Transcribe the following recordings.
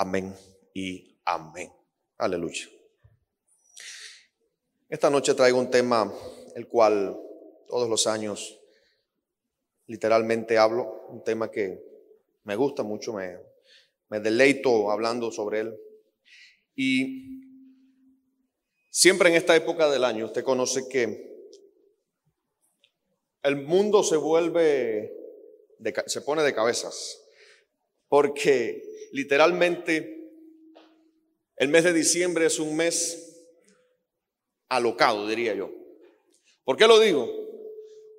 Amén y amén. Aleluya. Esta noche traigo un tema el cual todos los años literalmente hablo, un tema que me gusta mucho, me, me deleito hablando sobre él. Y siempre en esta época del año usted conoce que el mundo se vuelve, se pone de cabezas, porque literalmente el mes de diciembre es un mes alocado, diría yo. ¿Por qué lo digo?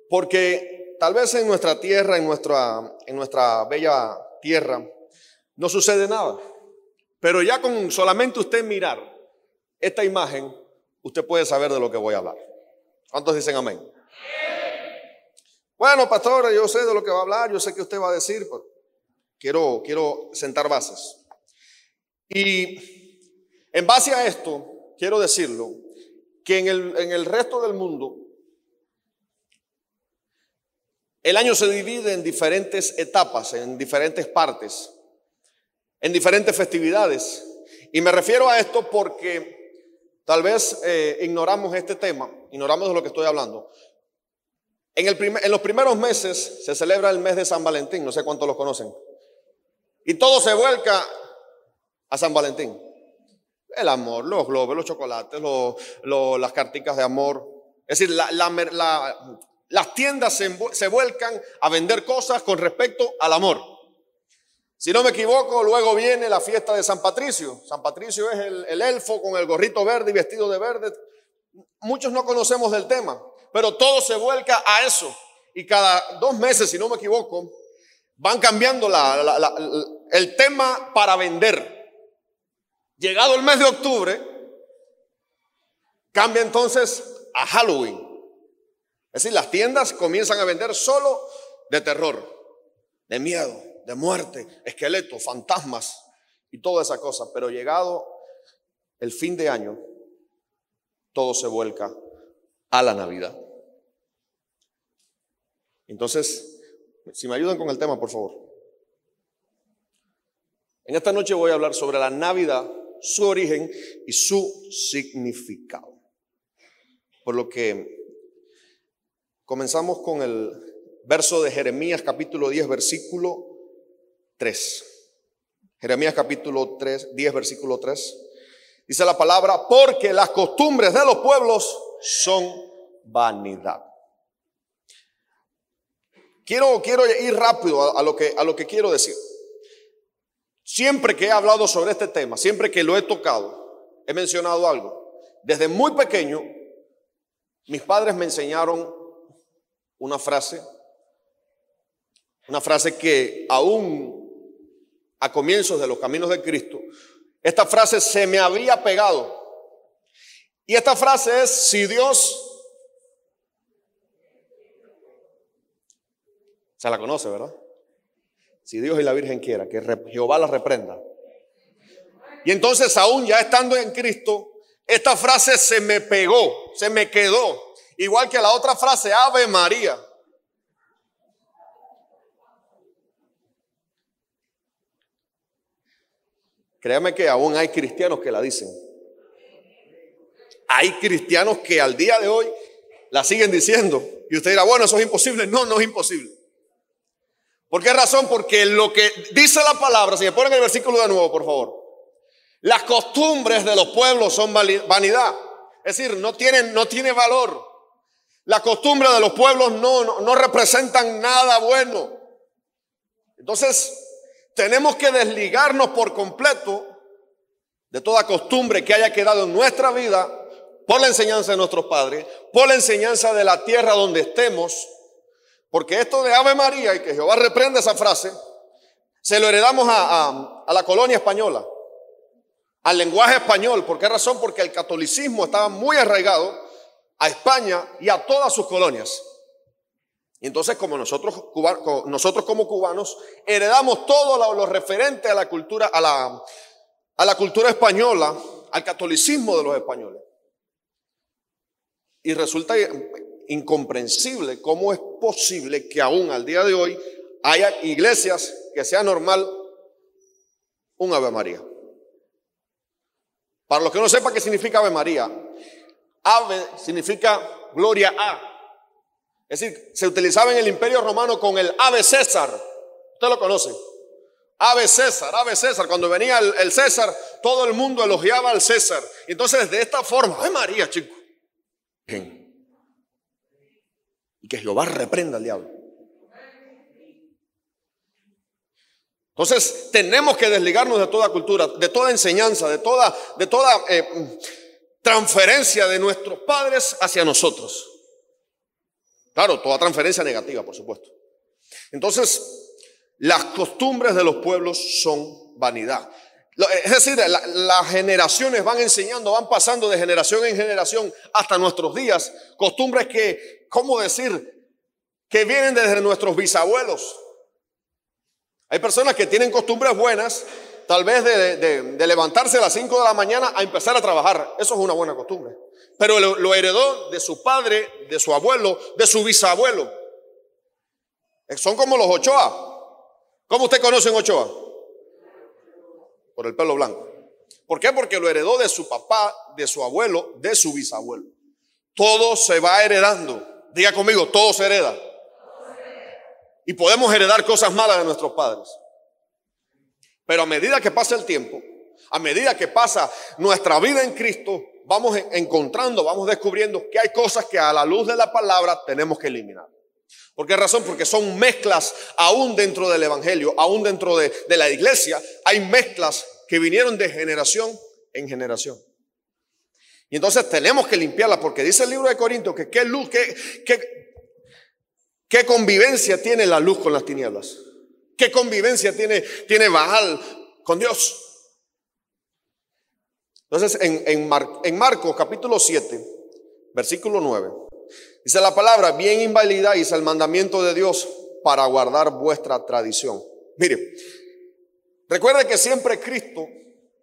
Porque tal vez en nuestra tierra, en nuestra, en nuestra bella tierra, no sucede nada. Pero ya con solamente usted mirar esta imagen, usted puede saber de lo que voy a hablar. ¿Cuántos dicen amén? Bueno, pastor, yo sé de lo que va a hablar, yo sé que usted va a decir, pero quiero, quiero sentar bases. Y en base a esto, quiero decirlo, que en el, en el resto del mundo el año se divide en diferentes etapas, en diferentes partes, en diferentes festividades. Y me refiero a esto porque tal vez eh, ignoramos este tema, ignoramos de lo que estoy hablando. En, el en los primeros meses se celebra el mes de San Valentín, no sé cuántos lo conocen. Y todo se vuelca a San Valentín. El amor, los globos, los chocolates, las carticas de amor. Es decir, las tiendas se, vuelcan a vender cosas con respecto al amor. Si no me equivoco, luego viene la fiesta de San Patricio. San Patricio es el, el elfo con el gorrito verde y vestido de verde. Muchos no conocemos del tema, pero todo se vuelca a eso. Y cada dos meses, si no me equivoco, van cambiando el tema para vender. Llegado el mes de octubre, cambia entonces a Halloween. Es decir, las tiendas comienzan a vender solo de terror, de miedo, de muerte, esqueletos, fantasmas y toda esa cosa. Pero llegado el fin de año, todo se vuelca a la Navidad. Entonces, si me ayudan con el tema, por favor. En esta noche voy a hablar sobre la Navidad su origen y su significado. Por lo que comenzamos con el verso de Jeremías capítulo 10, versículo 3. Jeremías capítulo 3, 10, versículo 3. Dice la palabra, porque las costumbres de los pueblos son vanidad. Quiero, quiero ir rápido a, lo que, a lo que quiero decir. Siempre que he hablado sobre este tema, siempre que lo he tocado, he mencionado algo. Desde muy pequeño, mis padres me enseñaron una frase, una frase que aún a comienzos de los caminos de Cristo, esta frase se me había pegado. Y esta frase es, si Dios, se la conoce, ¿verdad? Si Dios y la Virgen quiera, que Jehová la reprenda. Y entonces aún ya estando en Cristo, esta frase se me pegó, se me quedó. Igual que la otra frase, Ave María. Créame que aún hay cristianos que la dicen. Hay cristianos que al día de hoy la siguen diciendo. Y usted dirá, bueno, eso es imposible. No, no es imposible. ¿Por qué razón? Porque lo que dice la palabra, si me ponen el versículo de nuevo, por favor. Las costumbres de los pueblos son vanidad. Es decir, no tienen, no tiene valor. Las costumbres de los pueblos no, no, no representan nada bueno. Entonces, tenemos que desligarnos por completo de toda costumbre que haya quedado en nuestra vida por la enseñanza de nuestros padres, por la enseñanza de la tierra donde estemos, porque esto de Ave María y que Jehová reprenda esa frase, se lo heredamos a, la colonia española, al lenguaje español. ¿Por qué razón? Porque el catolicismo estaba muy arraigado a España y a todas sus colonias. Y entonces como nosotros, nosotros como cubanos heredamos todo lo, referente a la cultura, a la, a la cultura española, al catolicismo de los españoles. Y resulta incomprensible cómo es posible que aún al día de hoy haya iglesias que sea normal un Ave María. Para los que no sepan qué significa Ave María, Ave significa gloria a. Es decir, se utilizaba en el Imperio Romano con el Ave César. Usted lo conoce. Ave César, Ave César. Cuando venía el, César, todo el mundo elogiaba al César. Entonces, de esta forma, Ave María, chicos. Que Jehová reprenda al diablo. Entonces tenemos que desligarnos de toda cultura, de toda enseñanza, de toda, de toda eh, transferencia de nuestros padres hacia nosotros. Claro, toda transferencia negativa, por supuesto. Entonces, las costumbres de los pueblos son vanidad. Es decir, las generaciones van enseñando, van pasando de generación en generación hasta nuestros días. Costumbres que, ¿cómo decir? Que vienen desde nuestros bisabuelos. Hay personas que tienen costumbres buenas, tal vez de, levantarse a las 5 de la mañana a empezar a trabajar. Eso es una buena costumbre. Pero lo, heredó de su padre, de su abuelo, de su bisabuelo. Son como los Ochoa. ¿Cómo usted conoce en Ochoa? Por el pelo blanco. ¿Por qué? Porque lo heredó de su papá, de su abuelo, de su bisabuelo. Todo se va heredando. Diga conmigo, todo se hereda. Y podemos heredar cosas malas de nuestros padres. Pero a medida que pasa el tiempo, a medida que pasa nuestra vida en Cristo, vamos encontrando, vamos descubriendo que hay cosas que a la luz de la palabra tenemos que eliminar. ¿Por qué razón? Porque son mezclas aún dentro del Evangelio, aún dentro de, la iglesia, hay mezclas que vinieron de generación en generación. Y entonces tenemos que limpiarlas porque dice el libro de Corintios que qué luz, qué, qué, ¿Qué convivencia tiene la luz con las tinieblas? ¿Qué convivencia tiene, tiene Baal con Dios? Entonces, en, en, Marcos capítulo 7, versículo 9, dice la palabra, bien invalidáis el mandamiento de Dios para guardar vuestra tradición. Mire, recuerde que siempre Cristo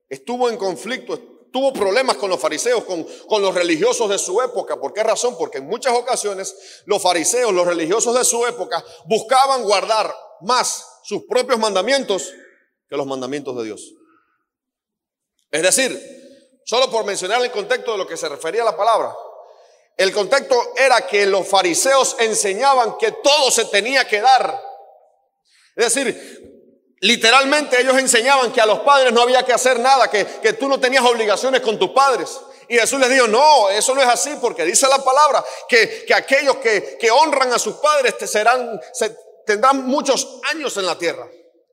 estuvo en conflicto, tuvo problemas con los fariseos, con, con, los religiosos de su época. ¿Por qué razón? Porque en muchas ocasiones los fariseos, los religiosos de su época, buscaban guardar más sus propios mandamientos que los mandamientos de Dios. Es decir, solo por mencionar el contexto de lo que se refería a la palabra, el contexto era que los fariseos enseñaban que todo se tenía que dar. Es decir, Literalmente ellos enseñaban que a los padres no había que hacer nada, que, que tú no tenías obligaciones con tus padres. Y Jesús les dijo, no, eso no es así, porque dice la palabra que, que aquellos que, que, honran a sus padres te serán, se, tendrán muchos años en la tierra.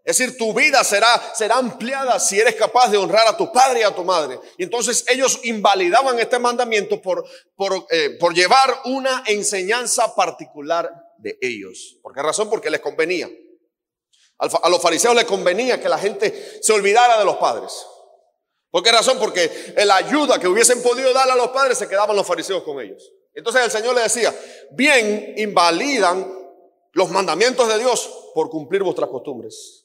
Es decir, tu vida será, será ampliada si eres capaz de honrar a tu padre y a tu madre. Y entonces ellos invalidaban este mandamiento por, por, eh, por llevar una enseñanza particular de ellos. ¿Por qué razón? Porque les convenía. A los fariseos les convenía que la gente se olvidara de los padres. ¿Por qué razón? Porque la ayuda que hubiesen podido darle a los padres se quedaban los fariseos con ellos. Entonces el Señor le decía, bien invalidan los mandamientos de Dios por cumplir vuestras costumbres.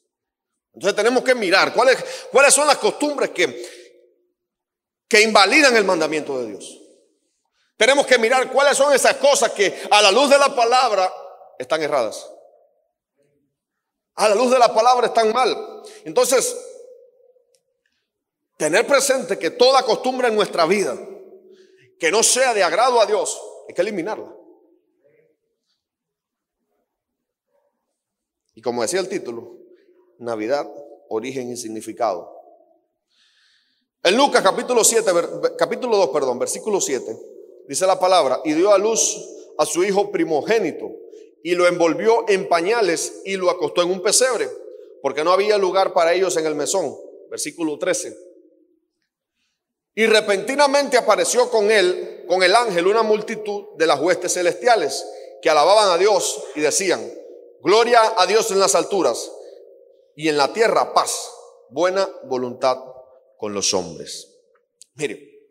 Entonces tenemos que mirar cuáles, cuáles son las costumbres que, que invalidan el mandamiento de Dios. Tenemos que mirar cuáles son esas cosas que a la luz de la palabra están erradas a la luz de la palabra están mal. Entonces, tener presente que toda costumbre en nuestra vida que no sea de agrado a Dios, hay que eliminarla. Y como decía el título, Navidad, origen y significado. En Lucas capítulo 7, capítulo 2, perdón, versículo 7, dice la palabra, y dio a luz a su hijo primogénito y lo envolvió en pañales y lo acostó en un pesebre, porque no había lugar para ellos en el mesón. Versículo 13. Y repentinamente apareció con él, con el ángel, una multitud de las huestes celestiales que alababan a Dios y decían, gloria a Dios en las alturas y en la tierra paz, buena voluntad con los hombres. Mire,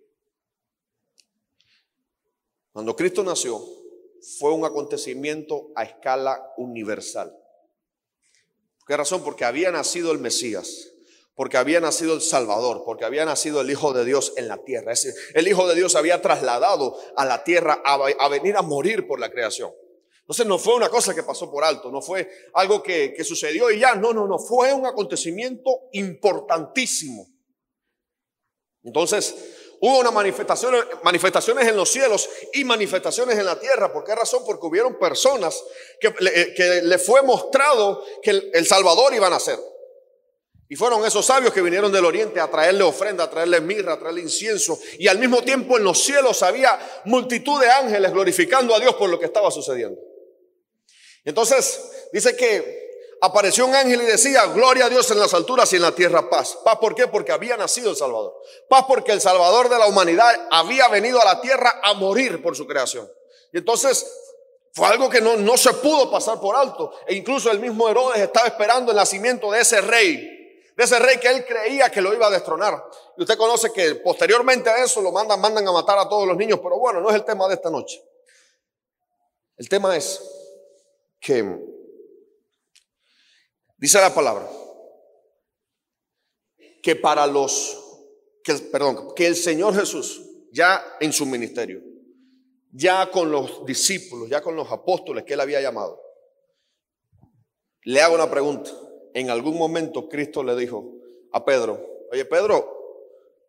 cuando Cristo nació, fue un acontecimiento a escala universal. ¿Qué razón? Porque había nacido el Mesías, porque había nacido el Salvador, porque había nacido el Hijo de Dios en la tierra. El Hijo de Dios había trasladado a la tierra a, venir a morir por la creación. Entonces no fue una cosa que pasó por alto, no fue algo que, que sucedió y ya, no, no, no, fue un acontecimiento importantísimo. Entonces, hubo una manifestación, manifestaciones en los cielos y manifestaciones en la tierra. ¿Por qué razón? Porque hubieron personas que, eh, que le fue mostrado que el, el Salvador iba a nacer. Y fueron esos sabios que vinieron del oriente a traerle ofrenda, a traerle mirra, a traerle incienso. Y al mismo tiempo en los cielos había multitud de ángeles glorificando a Dios por lo que estaba sucediendo. Entonces, dice que apareció un ángel y decía, gloria a Dios en las alturas y en la tierra paz. Paz, ¿por qué? Porque había nacido el Salvador. Paz porque el Salvador de la humanidad había venido a la tierra a morir por su creación. Y entonces fue algo que no, no se pudo pasar por alto. E incluso el mismo Herodes estaba esperando el nacimiento de ese rey de ese rey que él creía que lo iba a destronar. Y usted conoce que posteriormente a eso lo mandan, mandan a matar a todos los niños, pero bueno, no es el tema de esta noche. El tema es que dice la palabra que para los que perdón, que el Señor Jesús ya en su ministerio, ya con los discípulos, ya con los apóstoles que él había llamado, le hago una pregunta en algún momento Cristo le dijo a Pedro, oye Pedro,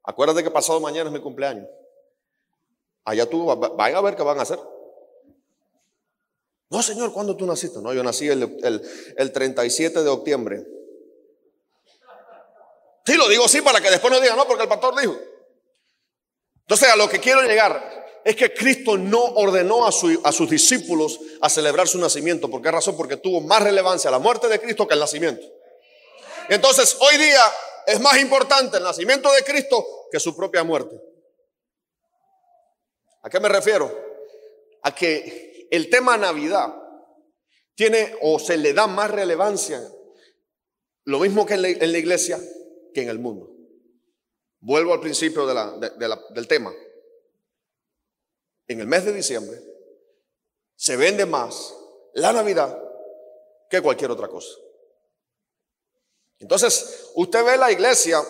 acuérdate que pasado mañana es mi cumpleaños. Allá tú, vayan a ver qué van a hacer. No, Señor, ¿cuándo tú naciste? No, yo nací el, el, 37 de octubre. Sí, lo digo así para que después no digan, no, porque el pastor dijo. Entonces, a lo que quiero llegar es que Cristo no ordenó a, a, sus discípulos a celebrar su nacimiento. ¿Por qué razón? Porque tuvo más relevancia la muerte de Cristo que el nacimiento. Entonces, hoy día es más importante el nacimiento de Cristo que su propia muerte. ¿A qué me refiero? A que el tema Navidad tiene o se le da más relevancia, lo mismo que en la, iglesia, que en el mundo. Vuelvo al principio del tema. En el mes de diciembre se vende más la Navidad que cualquier otra cosa. Entonces, usted ve la iglesia,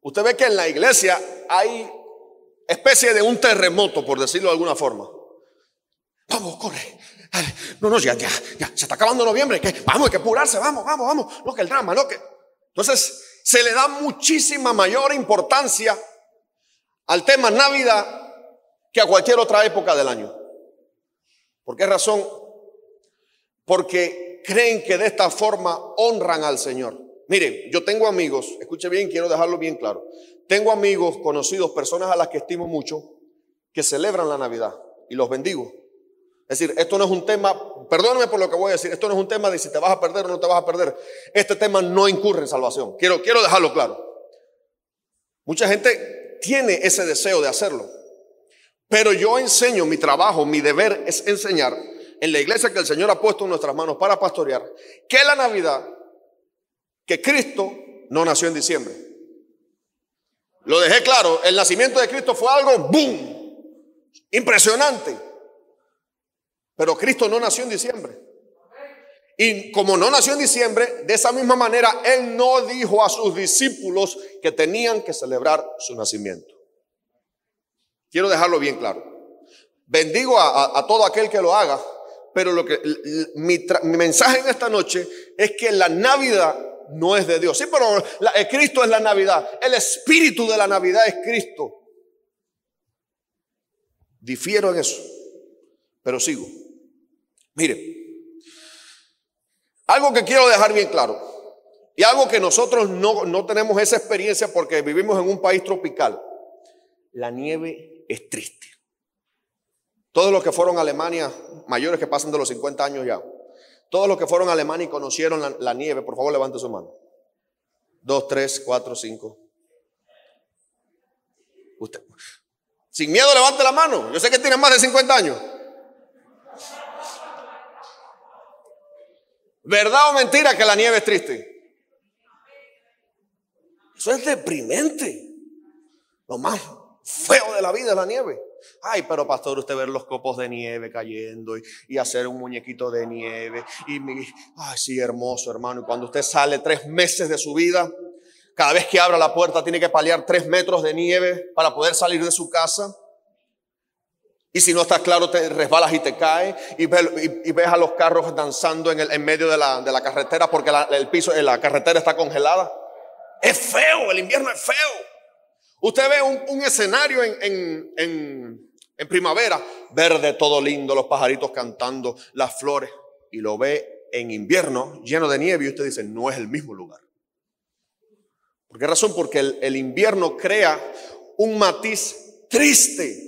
usted ve que en la iglesia hay especie de un terremoto, por decirlo de alguna forma. Vamos, corre. No, no, ya, ya, ya, se está acabando noviembre, vamos, hay que apurarse, vamos, vamos, vamos. No que el drama, no que. Entonces, se le da muchísima mayor importancia al tema Navidad que a cualquier otra época del año. ¿Por qué razón? Porque creen que de esta forma honran al Señor. Miren, yo tengo amigos, escuche bien, quiero dejarlo bien claro. Tengo amigos, conocidos, personas a las que estimo mucho, que celebran la Navidad y los bendigo. Es decir, esto no es un tema, perdóname por lo que voy a decir, esto no es un tema de si te vas a perder o no te vas a perder. Este tema no incurre en salvación. Quiero, quiero dejarlo claro. Mucha gente tiene ese deseo de hacerlo. Pero yo enseño, mi trabajo, mi deber es enseñar en la iglesia que el Señor ha puesto en nuestras manos para pastorear, que la Navidad, que Cristo no nació en diciembre. Lo dejé claro, el nacimiento de Cristo fue algo, ¡boom! Impresionante. Pero Cristo no nació en diciembre. Y como no nació en diciembre, de esa misma manera, Él no dijo a sus discípulos que tenían que celebrar su nacimiento. Quiero dejarlo bien claro. Bendigo a, todo aquel que lo haga, pero lo que mi, mensaje en esta noche es que la Navidad no es de Dios. Sí, pero Cristo es la Navidad. El espíritu de la Navidad es Cristo. Difiero en eso, pero sigo. Mire, algo que quiero dejar bien claro y algo que nosotros no, no tenemos esa experiencia porque vivimos en un país tropical. La nieve es triste. Todos los que fueron a Alemania, mayores que pasan de los 50 años ya, todos los que fueron a Alemania y conocieron la, nieve, por favor levante su mano. Dos, tres, cuatro, cinco. Usted, sin miedo levante la mano. Yo sé que tiene más de 50 años. ¿Verdad o mentira que la nieve es triste? Eso es deprimente. Lo más feo de la vida es la nieve. Ay, pero pastor, usted ver los copos de nieve cayendo y, hacer un muñequito de nieve. Y mi, ay, sí, hermoso, hermano. Y cuando usted sale tres meses de su vida, cada vez que abra la puerta tiene que paliar tres metros de nieve para poder salir de su casa. Y si no estás claro, te resbalas y te caes y ves, a los carros danzando en, el, en medio de la, de la, carretera porque el piso, la carretera está congelada. Es feo, el invierno es feo. Usted ve un, escenario en, en, primavera, verde, todo lindo, los pajaritos cantando, las flores, y lo ve en invierno lleno de nieve y usted dice, no es el mismo lugar. ¿Por qué razón? Porque el, invierno crea un matiz triste,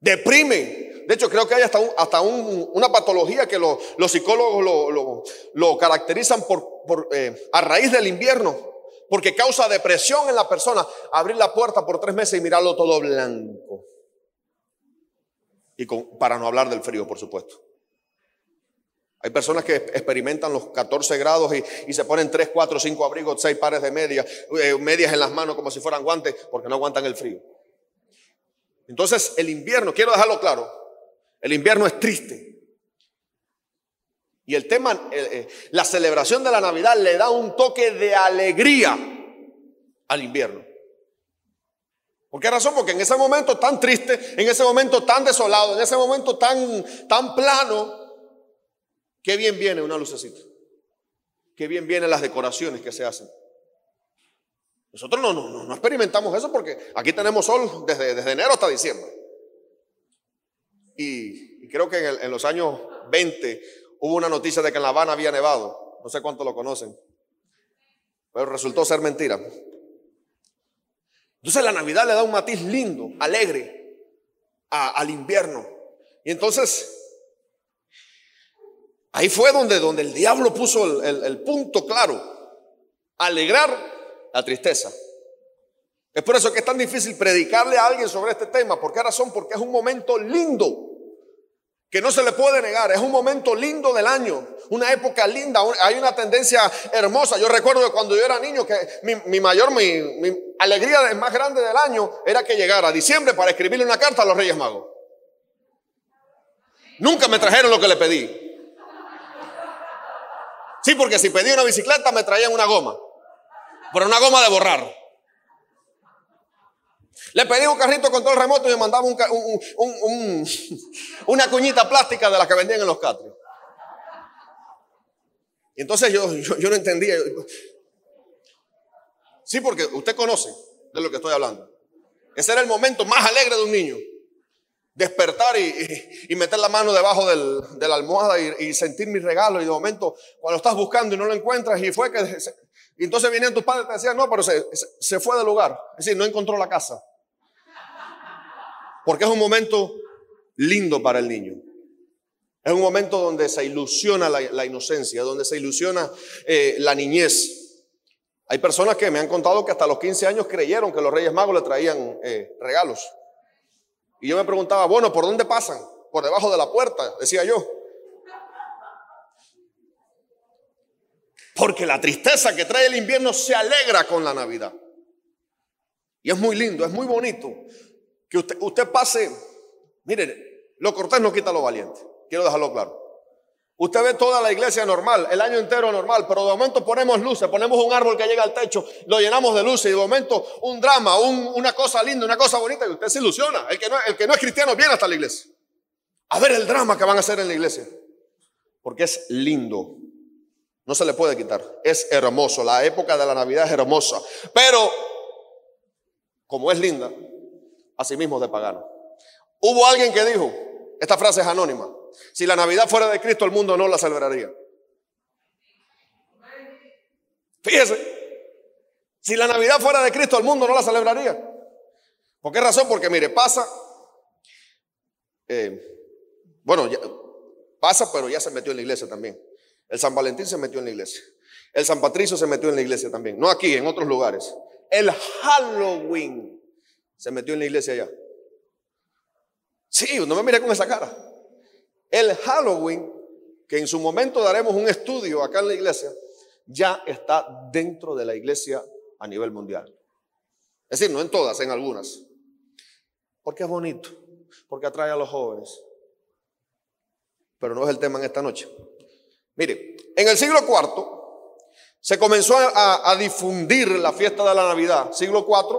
deprime. De hecho, creo que hay hasta, hasta una patología que los psicólogos lo, caracterizan por, eh, a raíz del invierno porque causa depresión en la persona abrir la puerta por tres meses y mirarlo todo blanco. Y para no hablar del frío, por supuesto. Hay personas que experimentan los 14 grados y, se ponen 3, 4, 5 abrigos, 6 pares de medias, eh, medias en las manos como si fueran guantes, porque no aguantan el frío. Entonces, el invierno, quiero dejarlo claro, el invierno es triste. Y el tema, eh, eh, la celebración de la Navidad le da un toque de alegría al invierno. ¿Por qué razón? Porque en ese momento tan triste, en ese momento tan desolado, en ese momento tan, tan plano, qué bien viene una lucecita. Qué bien vienen las decoraciones que se hacen. Nosotros no, no, no experimentamos eso porque aquí tenemos sol desde, desde enero hasta diciembre. Y, creo que en, los años 20 hubo una noticia de que en La Habana había nevado. No sé cuánto lo conocen. Pero resultó ser mentira. Entonces la Navidad le da un matiz lindo, alegre al invierno. Y entonces ahí fue donde, donde el diablo puso el punto claro. Alegrar la tristeza. Es por eso que es tan difícil predicarle a alguien sobre este tema. ¿Por qué razón? Porque es un momento lindo que no se le puede negar. Es un momento lindo del año, una época linda, hay una tendencia hermosa. Yo recuerdo que cuando yo era niño, que mi, mayor, mi, mi, alegría más grande del año era que llegara diciembre para escribirle una carta a los Reyes Magos. Nunca me trajeron lo que le pedí. Sí, porque si pedí una bicicleta me traían una goma, pero una goma de borrar. Le pedí un carrito con todo el remoto y me mandaba una cuñita plástica de la que vendían en los catrios. Y entonces yo, yo, no entendía. Sí, porque usted conoce de lo que estoy hablando. Ese era el momento más alegre de un niño. Despertar y, meter la mano debajo de la almohada y, sentir mi regalo. Y de momento, cuando estás buscando y no lo encuentras, y fue que. Y entonces vienen tus padres y te decían, no, pero se, se fue del lugar. Es decir, no encontró la casa. Porque es un momento lindo para el niño. Es un momento donde se ilusiona la, inocencia, donde se ilusiona eh, la niñez. Hay personas que me han contado que hasta los 15 años creyeron que los Reyes Magos le traían eh, regalos. Y yo me preguntaba, bueno, ¿por dónde pasan? Por debajo de la puerta, decía yo. Porque la tristeza que trae el invierno se alegra con la Navidad. Y es muy lindo, es muy bonito que usted, usted pase, miren, lo cortés no quita lo valiente, quiero dejarlo claro. Usted ve toda la iglesia normal, el año entero normal, pero de momento ponemos luces, ponemos un árbol que llega al techo, lo llenamos de luces y de momento un drama, una cosa linda, una cosa bonita y usted se ilusiona. Que, el que no es cristiano viene hasta la iglesia. A ver el drama que van a hacer en la iglesia. Porque es lindo. No se le puede quitar. Es hermoso. La época de la Navidad es hermosa. Pero, como es linda, mismo de pagano. Hubo alguien que dijo, esta frase es anónima, si la Navidad fuera de Cristo el mundo no la celebraría. Fíjese, si la Navidad fuera de Cristo el mundo no la celebraría. ¿Por qué razón? Porque mire, pasa, eh, bueno, pasa, pero ya se metió en la iglesia también. El San Valentín se metió en la iglesia. El San Patricio se metió en la iglesia también. No aquí, en otros lugares. El Halloween se metió en la iglesia ya. Sí, no me mire con esa cara. El Halloween, que en su momento daremos un estudio acá en la iglesia, ya está dentro de la iglesia a nivel mundial. Es decir, no en todas, en algunas. Porque es bonito, porque atrae a los jóvenes. Pero no es el tema en esta noche. Mire, en el siglo IV se comenzó a, difundir la fiesta de la Navidad. Siglo IV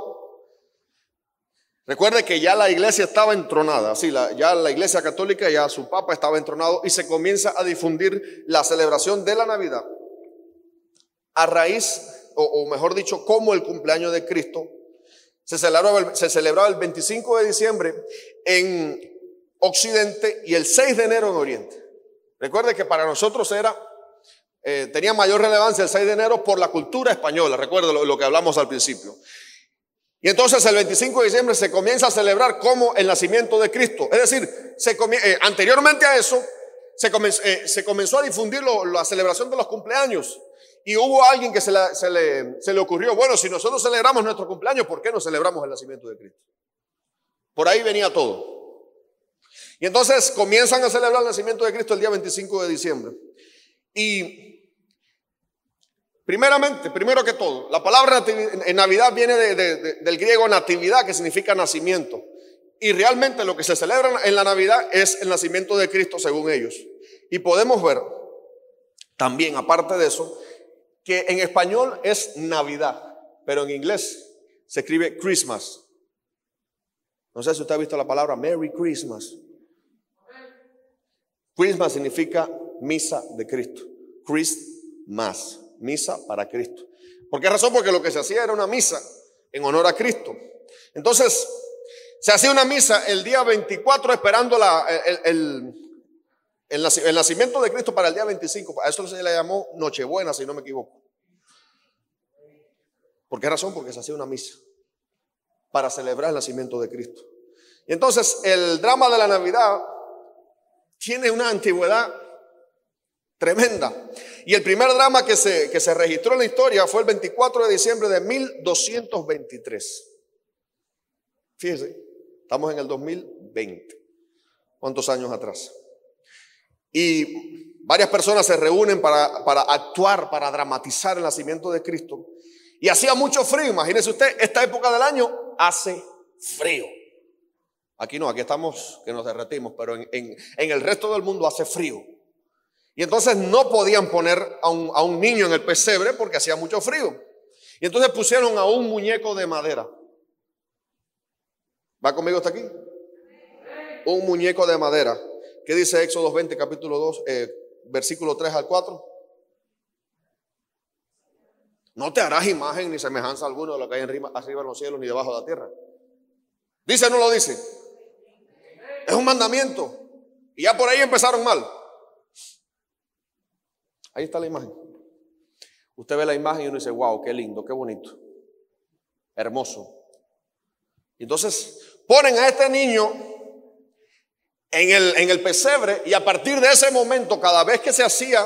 Recuerde que ya la iglesia estaba entronada, sí, ya la iglesia católica, ya su papa estaba entronado y se comienza a difundir la celebración de la Navidad a raíz, o, mejor dicho, como el cumpleaños de Cristo se celebraba, se celebraba el 25 de diciembre en Occidente y el 6 de enero en Oriente. Recuerde que para nosotros era, eh, tenía mayor relevancia el 6 de enero por la cultura española, recuerde lo, que hablamos al principio. Y entonces el 25 de diciembre se comienza a celebrar como el nacimiento de Cristo. Es decir, eh, anteriormente a eso se, eh, comenzó a difundir la celebración de los cumpleaños. Y hubo alguien que se, le, se le ocurrió, bueno, si nosotros celebramos nuestro cumpleaños, ¿por qué no celebramos el nacimiento de Cristo? Por ahí venía todo. Y entonces comienzan a celebrar el nacimiento de Cristo el día 25 de diciembre. Y primeramente, primero que todo, la palabra en Navidad viene del griego natividad, que significa nacimiento. Y realmente lo que se celebra en la Navidad es el nacimiento de Cristo según ellos. Y podemos ver también, aparte de eso, que en español es Navidad, pero en inglés se escribe Christmas. No sé si usted ha visto la palabra Merry Christmas. Christmas significa misa de Cristo. Christmas, misa para Cristo. ¿Por qué razón? Porque lo que se hacía era una misa en honor a Cristo. Entonces, se hacía una misa el día 24 esperando la, el, el, nacimiento de Cristo para el día 25. A eso se le llamó Nochebuena, si no me equivoco. ¿Por qué razón? Porque se hacía una misa para celebrar el nacimiento de Cristo. Y entonces el drama de la Navidad tiene una antigüedad tremenda. Y el primer drama que se, que se registró en la historia fue el 24 de diciembre de 1223. Fíjese, estamos en el 2020. ¿Cuántos años atrás? Y varias personas se reúnen para, para actuar, para dramatizar el nacimiento de Cristo. Y hacía mucho frío, imagínese usted, esta época del año hace frío. Aquí no, aquí estamos que nos derretimos, pero en, el resto del mundo hace frío. Y entonces no podían poner a un, niño en el pesebre porque hacía mucho frío. Y entonces pusieron a un muñeco de madera. ¿Va conmigo hasta aquí? Un muñeco de madera. ¿Qué dice Éxodo 20, capítulo 2, eh, versículo 3 al 4? No te harás imagen ni semejanza alguna de lo que hay arriba, arriba en los cielos ni debajo de la tierra. ¿Dice no lo dice? Es un mandamiento. Y ya por ahí empezaron mal. Ahí está la imagen. Usted ve la imagen y uno dice, wow, qué lindo, qué bonito. Hermoso. Entonces ponen a este niño en el, en el pesebre y a partir de ese momento, cada vez que se hacía,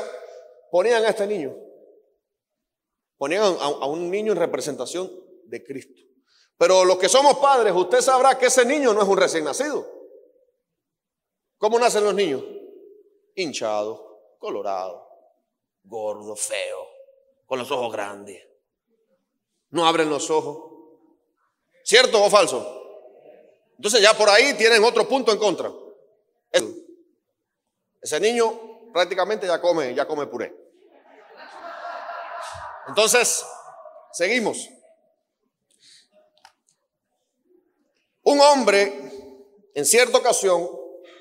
ponían a este niño. Ponían a un niño en representación de Cristo. Pero los que somos padres, usted sabrá que ese niño no es un recién nacido. ¿Cómo nacen los niños? Hinchados, colorados, gordos, feos, con los ojos grandes. No abren los ojos. ¿Cierto o falso? Entonces ya por ahí tienen otro punto en contra. Ese niño prácticamente ya come, ya come puré. Entonces, seguimos. Un hombre, en cierta ocasión,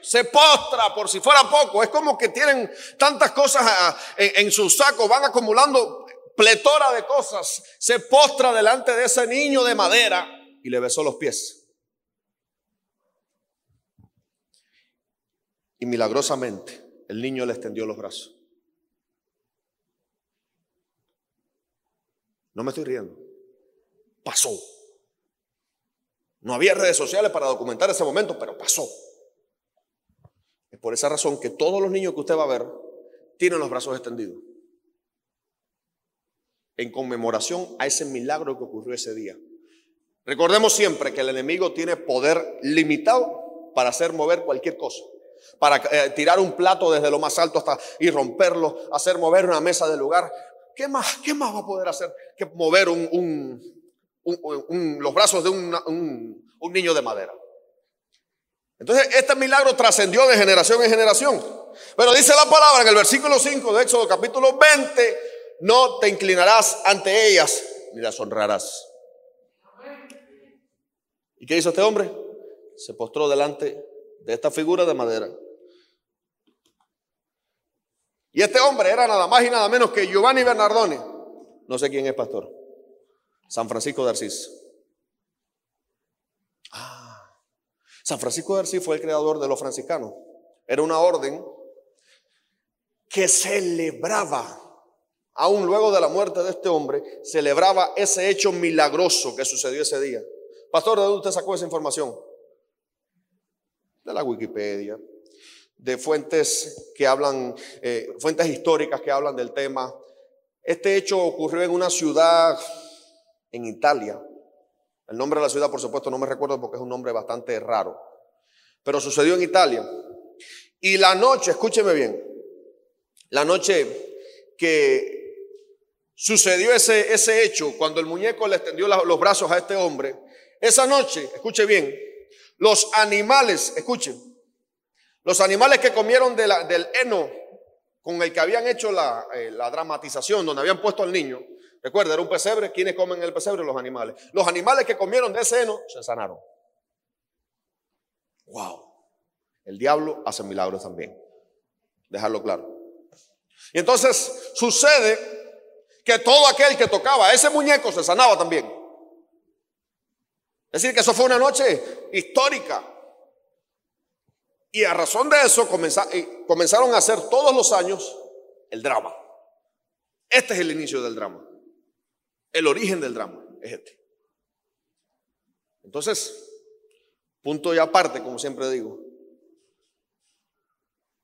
se postra por si fuera poco. Es como que tienen tantas cosas ah, en, su saco, van acumulando pletora de cosas. Se postra delante de ese niño de madera y le besó los pies. Y milagrosamente el niño le extendió los brazos. No me estoy riendo. Pasó. No había redes sociales para documentar ese momento, pero pasó. Por esa razón que todos los niños que usted va a ver tienen los brazos extendidos. En conmemoración a ese milagro que ocurrió ese día. Recordemos siempre que el enemigo tiene poder limitado para hacer mover cualquier cosa. Para eh, tirar un plato desde lo más alto hasta y romperlo, hacer mover una mesa del lugar. ¿Qué más, qué más va a poder hacer que mover los brazos de un niño de madera? Entonces, este milagro trascendió de generación en generación. Pero dice la palabra en el versículo 5 de Éxodo capítulo 20, no te inclinarás ante ellas ni las honrarás. ¿Y qué hizo este hombre? Se postró delante de esta figura de madera. Y este hombre era nada más y nada menos que Giovanni Bernardone. No sé quién es pastor. San Francisco de Asís. Ah, San Francisco de Asís fue el creador de los franciscanos. Era una orden que celebraba, aún luego de la muerte de este hombre, celebraba ese hecho milagroso que sucedió ese día. Pastor, ¿de dónde usted sacó esa información? De la Wikipedia, de fuentes que hablan, eh, fuentes históricas que hablan del tema. Este hecho ocurrió en una ciudad en Italia. El nombre de la ciudad, por supuesto, no me recuerdo porque es un nombre bastante raro. Pero sucedió en Italia. Y la noche, escúcheme bien, la noche que sucedió ese, ese hecho, cuando el muñeco le extendió los brazos a este hombre, esa noche, escuche bien, los animales, escuchen, los animales que comieron del heno con el que habían hecho la, eh, la dramatización, donde habían puesto al niño, recuerda, era un pesebre, ¿quiénes comen el pesebre? Los animales. Los animales que comieron de ese heno se sanaron. Wow. El diablo hace milagros también. Dejarlo claro. Y entonces sucede que todo aquel que tocaba ese muñeco se sanaba también. Es decir, que eso fue una noche histórica. Y a razón de eso eh, comenzaron a hacer todos los años el drama. Este es el inicio del drama. El origen del drama es este. Entonces, punto y aparte, como siempre digo,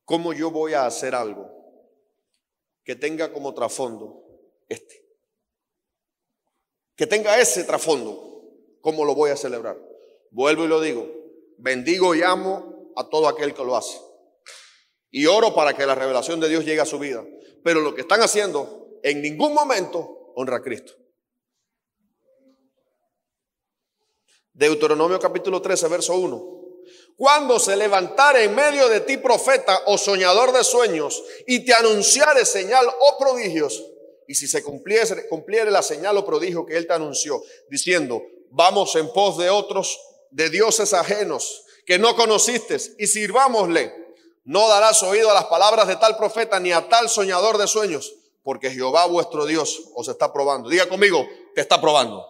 ¿cómo yo voy a hacer algo que tenga como trasfondo este? Que tenga ese trasfondo ¿Cómo lo voy a celebrar? Vuelvo y lo digo. Bendigo y amo a todo aquel que lo hace. Y oro para que la revelación de Dios llegue a su vida. Pero lo que están haciendo en ningún momento honra a Cristo. Deuteronomio capítulo 13, verso 1. Cuando se levantare en medio de ti profeta o soñador de sueños y te anunciare señal o prodigios, y si se cumpliese, cumpliere la señal o prodigio que él te anunció, diciendo, vamos en pos de otros, de dioses ajenos que no conociste y sirvámosle. No darás oído a las palabras de tal profeta ni a tal soñador de sueños, porque Jehová vuestro Dios os está probando. Diga conmigo, te está probando.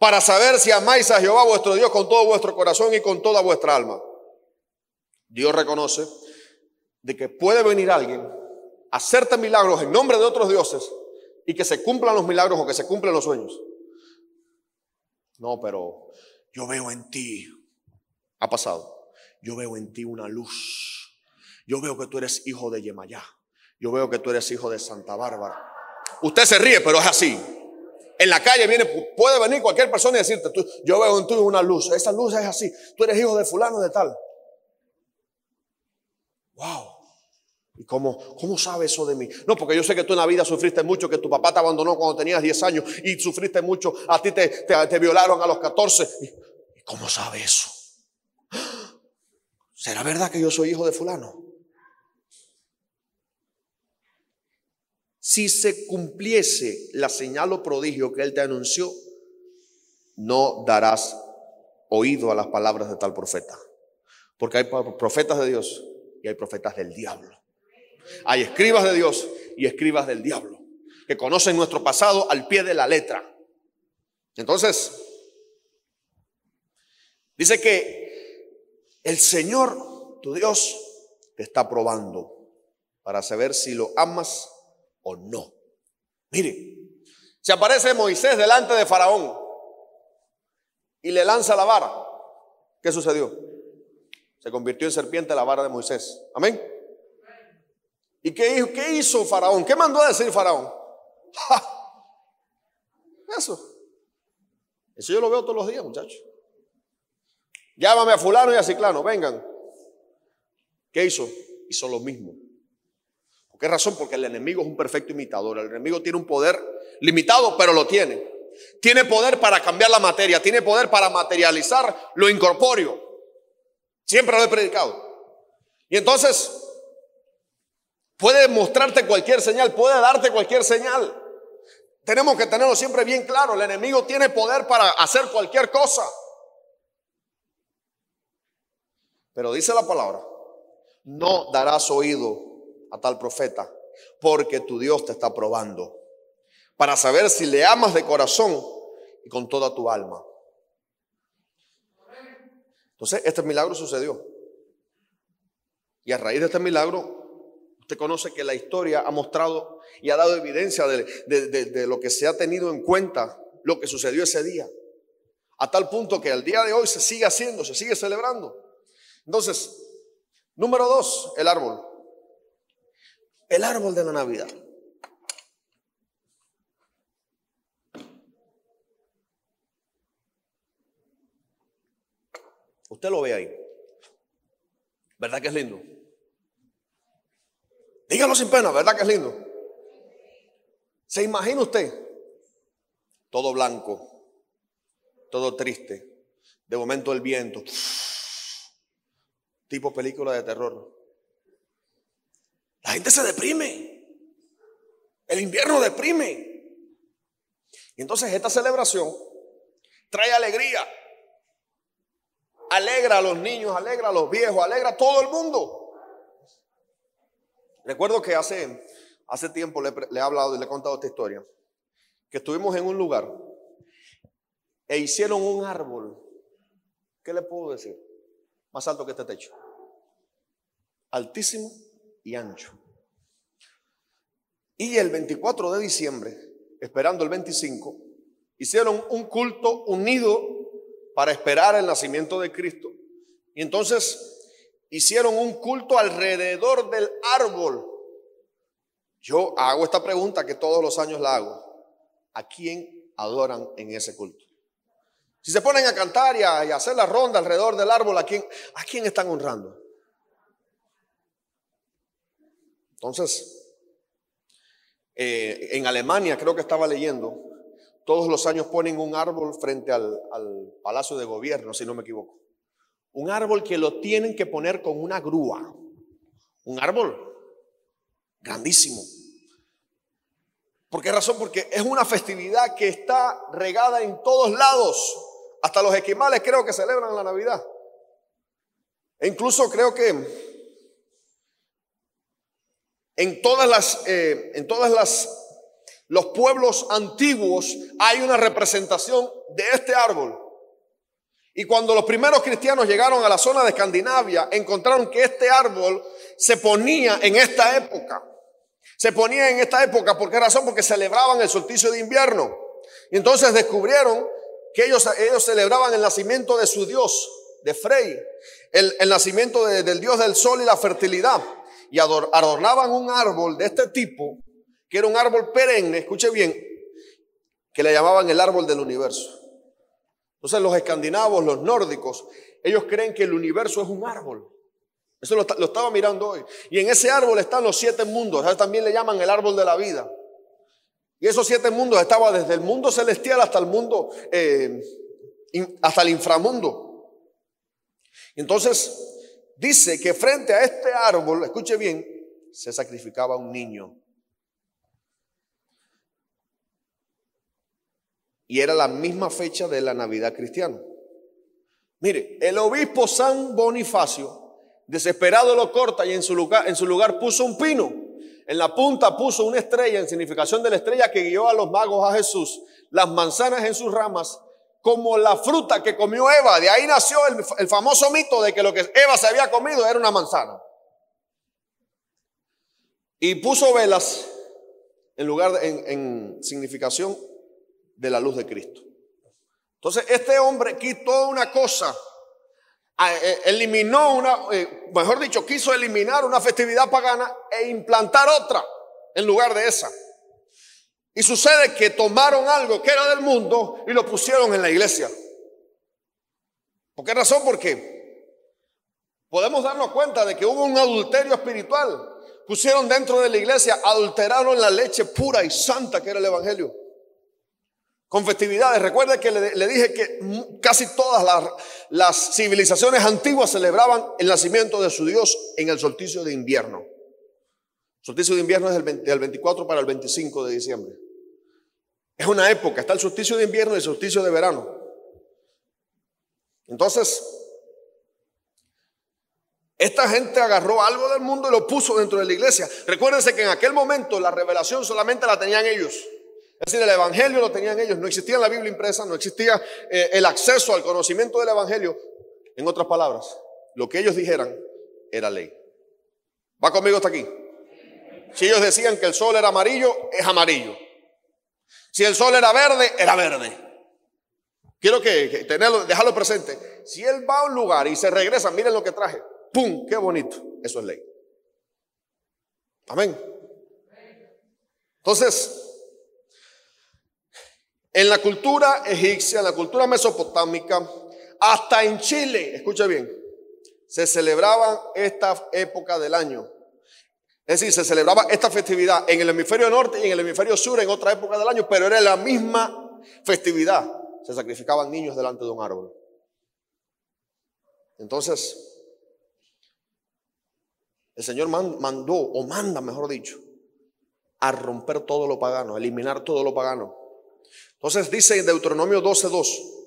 Para saber si amáis a Jehová vuestro Dios con todo vuestro corazón y con toda vuestra alma. Dios reconoce de que puede venir alguien a hacerte milagros en nombre de otros dioses y que se cumplan los milagros o que se cumplan los sueños. No, pero yo veo en ti, ha pasado, yo veo en ti una luz. Yo veo que tú eres hijo de Yemayá. Yo veo que tú eres hijo de Santa Bárbara. Usted se ríe, pero es así. En la calle viene, puede venir cualquier persona y decirte, tú, yo veo en ti una luz. Esa luz es así. Tú eres hijo de fulano de tal. Wow. ¿Y cómo, cómo sabe eso de mí? No, porque yo sé que tú en la vida sufriste mucho, que tu papá te abandonó cuando tenías 10 años y sufriste mucho, a ti te, te, violaron a los 14. ¿Y cómo sabe eso? ¿Será verdad que yo soy hijo de fulano? Si se cumpliese la señal o prodigio que él te anunció, no darás oído a las palabras de tal profeta. Porque hay profetas de Dios y hay profetas del diablo. Hay escribas de Dios y escribas del diablo, que conocen nuestro pasado al pie de la letra. Entonces, dice que el Señor, tu Dios, te está probando para saber si lo amas o no. Mire, se aparece Moisés delante de Faraón y le lanza la vara. ¿Qué sucedió? Se convirtió en serpiente la vara de Moisés. Amén. ¿Y qué, qué hizo Faraón? ¿Qué mandó a decir Faraón? Eso. Eso yo lo veo todos los días, muchachos. Llámame a fulano y a ciclano, vengan. ¿Qué hizo? Hizo lo mismo. ¿Por qué razón? Porque el enemigo es un perfecto imitador. El enemigo tiene un poder limitado, pero lo tiene. Tiene poder para cambiar la materia, tiene poder para materializar lo incorpóreo. Siempre lo he predicado. Y entonces, Puede mostrarte cualquier señal, puede darte cualquier señal. Tenemos que tenerlo siempre bien claro. El enemigo tiene poder para hacer cualquier cosa. Pero dice la palabra, no darás oído a tal profeta, porque tu Dios te está probando, para saber si le amas de corazón y con toda tu alma. Entonces, este milagro sucedió. Y a raíz de este milagro, usted conoce que la historia ha mostrado y ha dado evidencia de, de, lo que se ha tenido en cuenta, lo que sucedió ese día. A tal punto que al día de hoy se sigue haciendo, se sigue celebrando. Entonces, número dos, el árbol. El árbol de la Navidad. Usted lo ve ahí. ¿Verdad que es lindo? Dígalo sin pena, ¿verdad que es lindo? ¿Se imagina usted? Todo blanco, todo triste. De momento el viento. Tipo película de terror. La gente se deprime. El invierno deprime. Y entonces esta celebración trae alegría. Alegra a los niños, alegra a los viejos, alegra a todo el mundo. Recuerdo que hace, hace tiempo le, le he hablado y le he contado esta historia. Que estuvimos en un lugar e hicieron un árbol. ¿Qué le puedo decir? Más alto que este techo. Altísimo y ancho. Y el 24 de diciembre, esperando el 25, hicieron un culto unido para esperar el nacimiento de Cristo. Y entonces hicieron un culto alrededor del árbol. Yo hago esta pregunta que todos los años la hago. ¿A quién adoran en ese culto? Si se ponen a cantar y a, hacer la ronda alrededor del árbol, ¿a quién, ¿a quién están honrando? Entonces, eh, en Alemania, creo que estaba leyendo, todos los años ponen un árbol frente al, palacio de gobierno, si no me equivoco. Un árbol que lo tienen que poner con una grúa. Un árbol grandísimo. ¿Por qué razón? Porque es una festividad que está regada en todos lados. Hasta los esquimales creo que celebran la Navidad. E incluso creo que en todas las, eh, en todas las, los pueblos antiguos hay una representación de este árbol. Y cuando los primeros cristianos llegaron a la zona de Escandinavia, encontraron que este árbol se ponía en esta época. Se ponía en esta época, ¿por qué razón? Porque celebraban el solsticio de invierno. Y entonces descubrieron que ellos, ellos celebraban el nacimiento de su Dios, de Frey, el, nacimiento del Dios del sol y la fertilidad y adornaban un árbol de este tipo, que era un árbol perenne, escuche bien, que le llamaban el árbol del universo. Entonces los escandinavos, los nórdicos, ellos creen que el universo es un árbol. Eso lo, estaba mirando hoy. Y en ese árbol están los siete mundos. También le llaman el árbol de la vida. Y esos siete mundos estaban desde el mundo celestial hasta el mundo, eh, hasta el inframundo. Entonces, Dice que frente a este árbol, escuche bien, se sacrificaba un niño. Y era la misma fecha de la Navidad cristiana. Mire, el obispo San Bonifacio, desesperado lo corta y en su lugar, puso un pino. En la punta puso una estrella en significación de la estrella que guió a los magos a Jesús, las manzanas en sus ramas como la fruta que comió Eva. De ahí nació el, famoso mito de que lo que Eva se había comido era una manzana. Y puso velas en lugar en, significación de la luz de Cristo. Entonces este hombre quitó una cosa, e, eliminó una, eh, mejor dicho, quiso eliminar una festividad pagana e implantar otra en lugar de esa. Y sucede que tomaron algo que era del mundo y lo pusieron en la iglesia. ¿Por qué razón? Porque podemos darnos cuenta de que hubo un adulterio espiritual. Pusieron dentro de la iglesia, adulteraron la leche pura y santa que era el Evangelio. Con festividades. Recuerde que le, dije que casi todas las, civilizaciones antiguas celebraban el nacimiento de su Dios en el solsticio de invierno. Solsticio de invierno es del 24 para el 25 de diciembre. Es una época, está el solsticio de invierno y el solsticio de verano. Entonces, esta gente agarró algo del mundo y lo puso dentro de la iglesia. Recuérdense que en aquel momento la revelación solamente la tenían ellos. Es decir, el Evangelio lo tenían ellos. No existía la Biblia impresa, no existía eh, el acceso al conocimiento del Evangelio. En otras palabras, lo que ellos dijeran era ley. ¿Va conmigo hasta aquí? Si ellos decían que el sol era amarillo, es amarillo. Si el sol era verde, era verde. Quiero que, tenerlo, dejarlo presente. Si él va a un lugar y se regresa, miren lo que traje. ¡Pum! ¡Qué bonito! Eso es ley. Amén. Entonces, en la cultura egipcia, en la cultura mesopotámica, hasta en Chile, escucha bien, se celebraba esta época del año. Es decir, se celebraba esta festividad en el hemisferio norte y en el hemisferio sur en otra época del año, pero era la misma festividad se sacrificaban niños delante de un árbol. Entonces, el Señor mandó, o manda, mejor dicho, a romper todo lo pagano, a eliminar todo lo pagano. Entonces dice en Deuteronomio 12:2,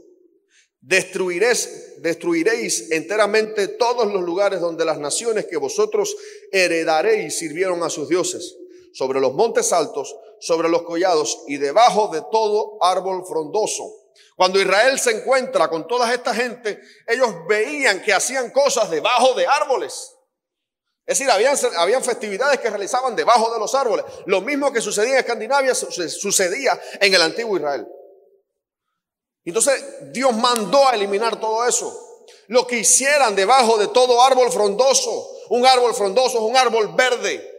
destruiréis, destruiréis enteramente todos los lugares donde las naciones que vosotros heredaréis sirvieron a sus dioses, sobre los montes altos, sobre los collados y debajo de todo árbol frondoso cuando Israel se encuentra con toda esta gente, ellos veían que hacían cosas debajo de árboles. Es decir, habían, habían, festividades que realizaban debajo de los árboles. Lo mismo que sucedía en Escandinavia sucedía en el antiguo Israel. Entonces Dios mandó a eliminar todo eso. Lo que hicieran debajo de todo árbol frondoso. Un árbol frondoso es un árbol verde.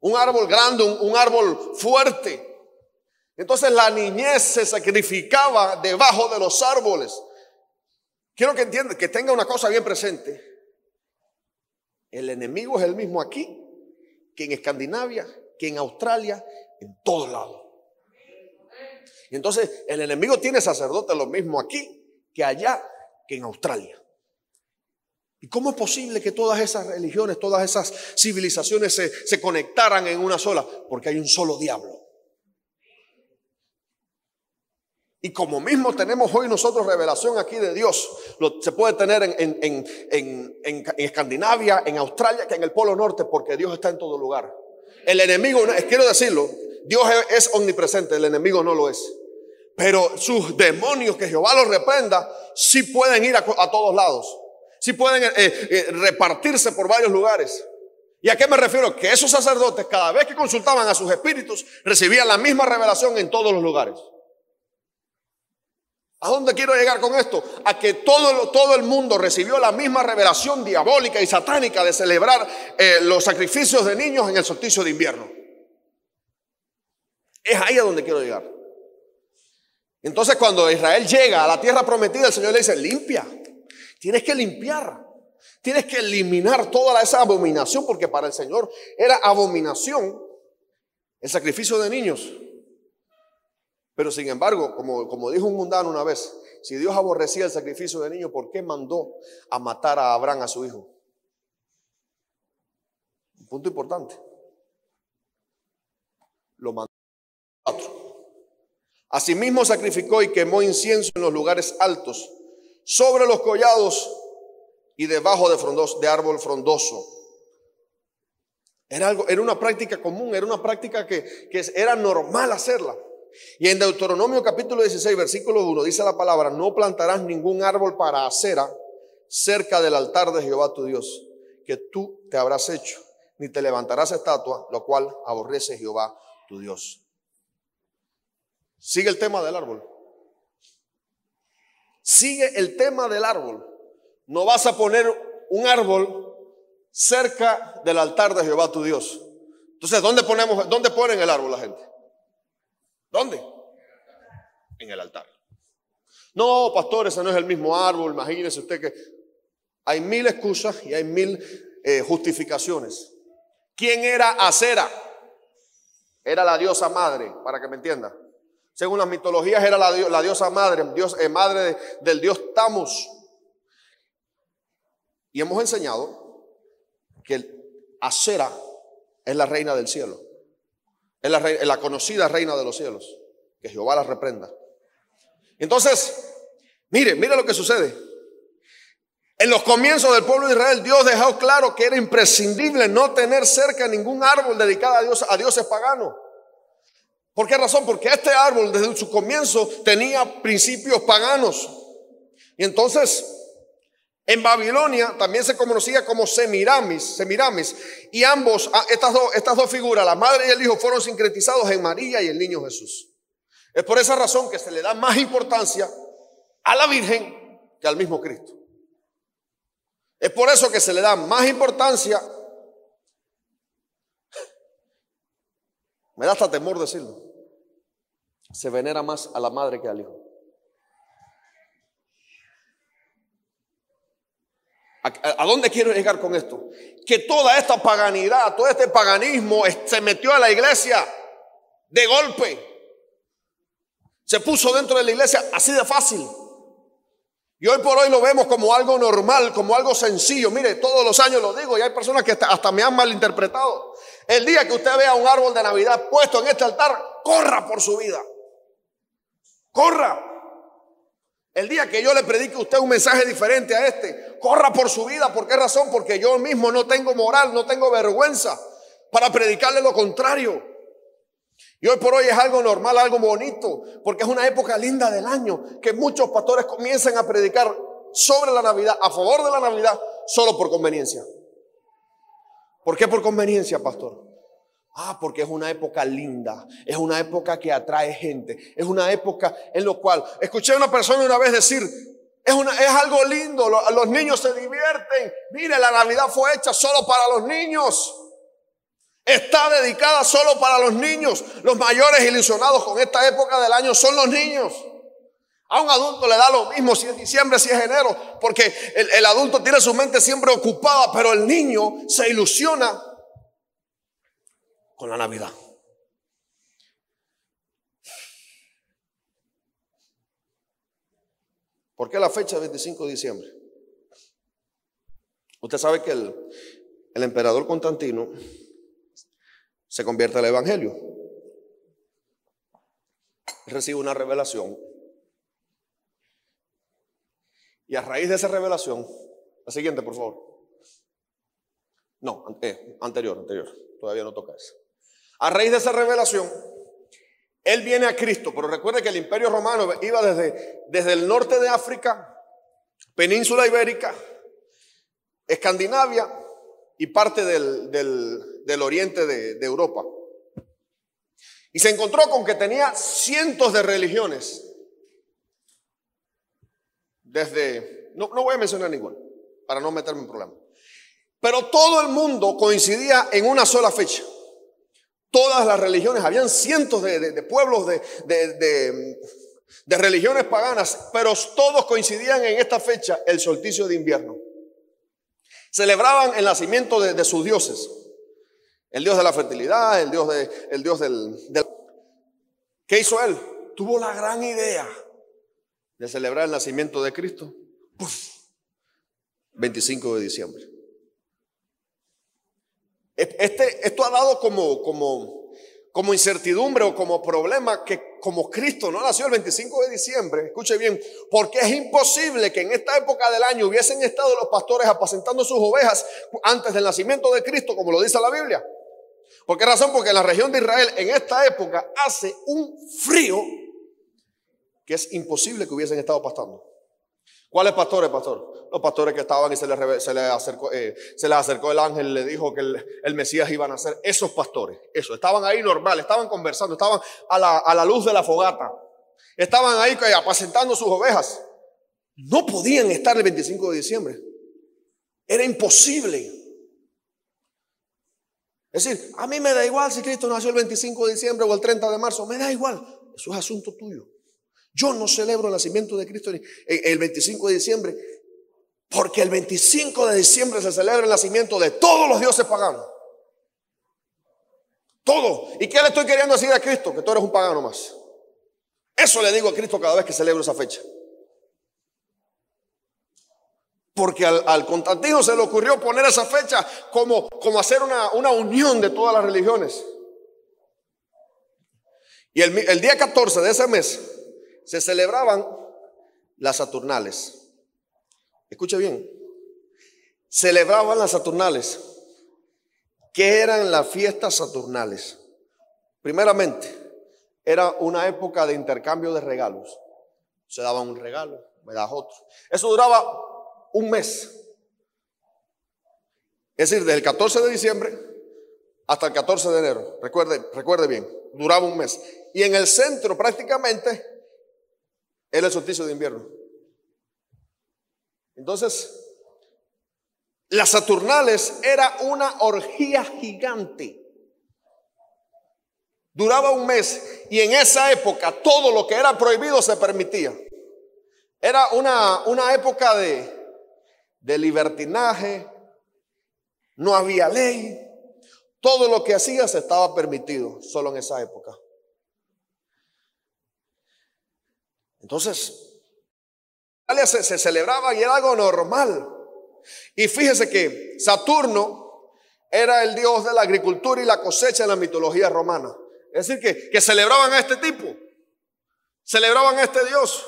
Un árbol grande, un árbol fuerte. Entonces la niñez se sacrificaba debajo de los árboles. Quiero que entienda, que tenga una cosa bien presente. El enemigo es el mismo aquí que en Escandinavia, que en Australia, en todos lados. Entonces el enemigo tiene sacerdotes lo mismo aquí que allá, que en Australia. ¿Y cómo es posible que todas esas religiones, todas esas civilizaciones se, conectaran en una sola? Porque hay un solo diablo. Y como mismo tenemos hoy nosotros revelación aquí de Dios, lo, se puede tener en, en, en, en, Escandinavia, en Australia, que en el Polo Norte, porque Dios está en todo lugar. El enemigo, quiero decirlo, Dios es omnipresente, el enemigo no lo es. Pero sus demonios, que Jehová los reprenda, sí pueden ir a, todos lados. Sí pueden eh, eh, repartirse por varios lugares. ¿Y a qué me refiero? Que esos sacerdotes, cada vez que consultaban a sus espíritus, recibían la misma revelación en todos los lugares. ¿A dónde quiero llegar con esto? A que todo, todo el mundo recibió la misma revelación diabólica y satánica de celebrar eh, los sacrificios de niños en el solsticio de invierno. Es ahí a donde quiero llegar. Entonces cuando Israel llega a la tierra prometida, el Señor le dice, limpia, tienes que limpiar, tienes que eliminar toda esa abominación, porque para el Señor era abominación el sacrificio de niños. Pero sin embargo, como, como dijo un mundano una vez, si Dios aborrecía el sacrificio de niños, ¿por qué mandó a matar a Abraham a su hijo? Un punto importante. Lo mandó. Asimismo sacrificó y quemó incienso en los lugares altos, sobre los collados y debajo de, frondoso, de árbol frondoso. Era, algo, era una práctica común, era una práctica que, que era normal hacerla. Y en Deuteronomio capítulo 16, versículo 1, dice la palabra, no plantarás ningún árbol para acera cerca del altar de Jehová tu Dios, que tú te habrás hecho, ni te levantarás estatua, lo cual aborrece Jehová tu Dios. Sigue el tema del árbol. Sigue el tema del árbol. No vas a poner un árbol cerca del altar de Jehová tu Dios. Entonces, ¿dónde ponemos, dónde ponen el árbol la gente? ¿Dónde? En el altar. No, pastor, ese no es el mismo árbol. Imagínese usted que hay mil excusas y hay mil eh, justificaciones. ¿Quién era Acera? Era la diosa madre, para que me entienda. Según las mitologías era la, diosa madre, eh, madre del dios Tamus. Y hemos enseñado que Acera es la reina del cielo. Es la, conocida reina de los cielos. Que Jehová las reprenda. Entonces, mire, mire lo que sucede. En los comienzos del pueblo de Israel, Dios dejó claro que era imprescindible no tener cerca ningún árbol dedicado a dioses paganos. ¿Por qué razón? Porque este árbol desde su comienzo tenía principios paganos. Y entonces, en Babilonia también se conocía como Semiramis, Semiramis. Y ambos, ah, estas dos, estas dos figuras, la madre y el hijo, fueron sincretizados en María y el niño Jesús. Es por esa razón que se le da más importancia a la Virgen que al mismo Cristo. Es por eso que se le da más importancia. Me da hasta temor decirlo. Se venera más a la madre que al hijo. ¿A, dónde quiero llegar con esto? Que toda esta paganidad, todo este paganismo se metió a la iglesia de golpe. Se puso dentro de la iglesia así de fácil. Y hoy por hoy lo vemos como algo normal, como algo sencillo. Mire, todos los años lo digo y hay personas que hasta me han malinterpretado. El día que usted vea un árbol de Navidad puesto en este altar, corra por su vida. Corra. El día que yo le predique a usted un mensaje diferente a este, corra por su vida. ¿Por qué razón? Porque yo mismo no tengo moral, no tengo vergüenza para predicarle lo contrario. Y hoy por hoy es algo normal, algo bonito, porque es una época linda del año que muchos pastores comienzan a predicar sobre la Navidad, a favor de la Navidad, solo por conveniencia. ¿Por qué por conveniencia, pastor? Ah, porque es una época linda, es una época que atrae gente, es una época en lo cual, escuché a una persona una vez decir, es, una, es algo lindo, los niños se divierten, mire, la Navidad fue hecha solo para los niños. Está dedicada solo para los niños. Los mayores ilusionados con esta época del año son los niños. A un adulto le da lo mismo si es diciembre, si es enero, porque el, el adulto tiene su mente siempre ocupada, pero el niño se ilusiona con la Navidad. ¿Por qué la fecha 25 de diciembre? Usted sabe que el, emperador Constantino se convierte al Evangelio. Recibe una revelación. Y a raíz de esa revelación, la siguiente, por favor. No, eh, anterior, anterior. Todavía no toca eso. A raíz de esa revelación, él viene a Cristo, pero recuerde que el imperio romano iba desde, desde el norte de África, península ibérica, Escandinavia y parte del, del oriente de, Europa. Y se encontró con que tenía cientos de religiones. Desde, no, no voy a mencionar ninguna, para no meterme en problemas. Pero todo el mundo coincidía en una sola fecha. Todas las religiones, habían cientos de, pueblos de, religiones paganas, pero todos coincidían en esta fecha, el solsticio de invierno. Celebraban el nacimiento de, sus dioses. El Dios de la fertilidad, el Dios, de, el Dios del, ¿Qué hizo él? Tuvo la gran idea de celebrar el nacimiento de Cristo. 25 de diciembre. Este, esto ha dado como, como, incertidumbre o como problema que como Cristo no nació el 25 de diciembre, escuche bien, porque es imposible que en esta época del año hubiesen estado los pastores apacentando sus ovejas antes del nacimiento de Cristo, como lo dice la Biblia. ¿Por qué razón? Porque en la región de Israel en esta época hace un frío que es imposible que hubiesen estado pastando. ¿Cuáles pastores, pastor? Los pastores que estaban y se les, se acercó, eh, se les acercó el ángel y le dijo que el, Mesías iban a ser esos pastores. Eso, estaban ahí normal, estaban conversando, estaban a la, a la luz de la fogata. Estaban ahí apacentando sus ovejas. No podían estar el 25 de diciembre. Era imposible. Es decir, a mí me da igual si Cristo nació el 25 de diciembre o el 30 de marzo, me da igual. Eso es asunto tuyo. Yo no celebro el nacimiento de Cristo el 25 de diciembre, porque el 25 de diciembre se celebra el nacimiento de todos los dioses paganos. Todo. ¿Y qué le estoy queriendo decir a Cristo? Que tú eres un pagano más. Eso le digo a Cristo cada vez que celebro esa fecha. Porque al, Constantino se le ocurrió poner esa fecha como, como hacer una, una unión de todas las religiones. Y el día 14 de ese mes se celebraban las Saturnales. Escuche bien. Celebraban las Saturnales. ¿Qué eran las fiestas Saturnales? Primeramente, era una época de intercambio de regalos. Se daban un regalo, me das otro. Eso duraba un mes. Es decir, desde el 14 de diciembre hasta el 14 de enero. Recuerde, recuerde bien, duraba un mes. Y en el centro prácticamente era el solsticio de invierno. Entonces, las Saturnales era una orgía gigante. Duraba un mes y en esa época todo lo que era prohibido se permitía. Era una, una época de, de libertinaje, no había ley, todo lo que hacías estaba permitido solo en esa época. Entonces, se, se celebraba y era algo normal. Y fíjese que Saturno era el dios de la agricultura y la cosecha en la mitología romana. Es decir, que, que celebraban a este tipo, celebraban a este dios.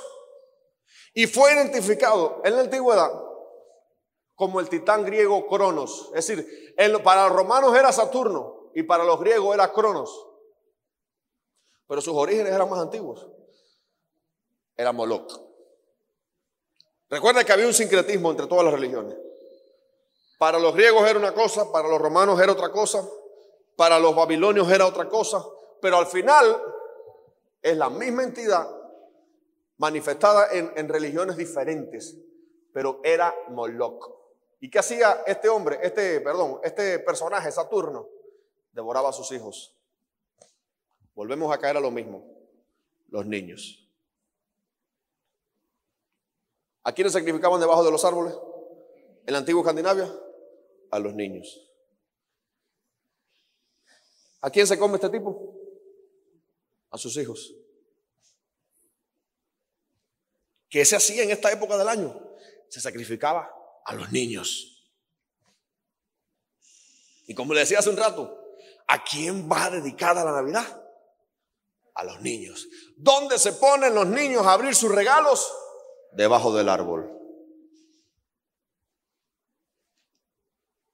Y fue identificado en la antigüedad como el titán griego Cronos. Es decir, para los romanos era Saturno y para los griegos era Cronos. Pero sus orígenes eran más antiguos. Era Moloch. Recuerda que había un sincretismo entre todas las religiones. Para los griegos era una cosa, para los romanos era otra cosa, para los babilonios era otra cosa, pero al final es la misma entidad manifestada en, en religiones diferentes, pero era Moloch. ¿Y qué hacía este hombre, este, perdón, este personaje, Saturno? Devoraba a sus hijos. Volvemos a caer a lo mismo, los niños. ¿A quiénes sacrificaban debajo de los árboles? En la antigua Escandinavia, a los niños. ¿A quién se come este tipo? A sus hijos. ¿Qué se hacía en esta época del año? Se sacrificaba a los niños. Y como le decía hace un rato, ¿a quién va dedicada la Navidad? A los niños. ¿Dónde se ponen los niños a abrir sus regalos? Debajo del árbol.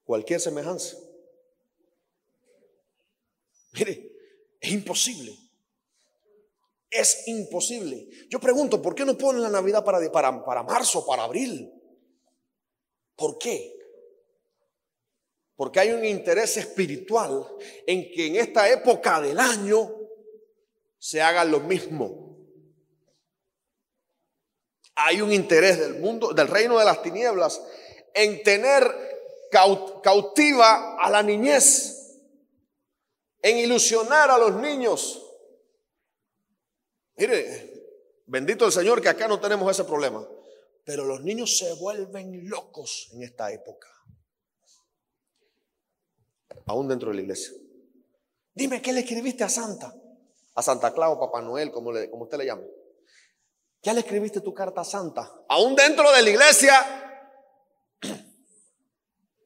Cualquier semejanza. Mire, es imposible. Es imposible. Yo pregunto, ¿por qué no ponen la Navidad para, para, para marzo, para abril? ¿Por qué? Porque hay un interés espiritual en que en esta época del año se haga lo mismo. Hay un interés del mundo, del reino de las tinieblas, en tener cautiva a la niñez, en ilusionar a los niños. Mire, bendito el Señor que acá no tenemos ese problema. Pero los niños se vuelven locos en esta época. Aún dentro de la iglesia. Dime, ¿qué le escribiste a Santa? A Santa Claus, Papá Noel, como, le, como usted le llama. ¿Ya le escribiste tu carta Santa? Aún dentro de la iglesia.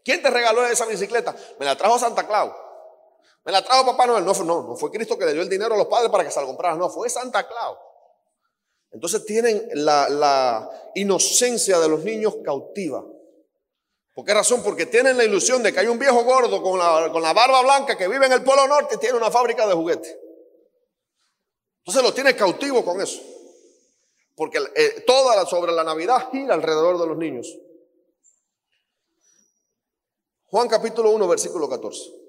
¿Quién te regaló esa bicicleta? Me la trajo Santa Claus. Me la trajo Papá Noel. No, no, fue Cristo que le dio el dinero a los padres para que se la compraran. No, fue Santa Claus. Entonces tienen la, inocencia de los niños cautiva. ¿Por qué razón? Porque tienen la ilusión de que hay un viejo gordo con la, barba blanca que vive en el Polo Norte y tiene una fábrica de juguetes. Entonces los tiene cautivos con eso. Porque eh, toda la, sobre la Navidad gira alrededor de los niños. Juan capítulo 1, versículo 14.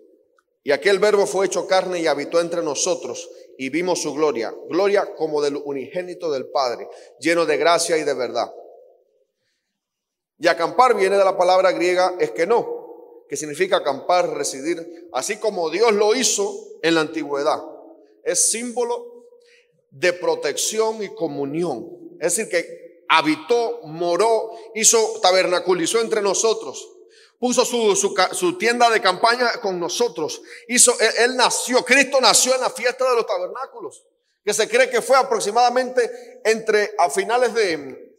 Y aquel verbo fue hecho carne y habitó entre nosotros y vimos su gloria, gloria como del unigénito del Padre, lleno de gracia y de verdad. Y acampar viene de la palabra griega es que no, que significa acampar, residir, así como Dios lo hizo en la antigüedad. Es símbolo de protección y comunión. Es decir, que habitó, moró, hizo, tabernaculizó entre nosotros puso su, tienda de campaña con nosotros. Hizo, él, nació, Cristo nació en la fiesta de los tabernáculos, que se cree que fue aproximadamente entre a finales de,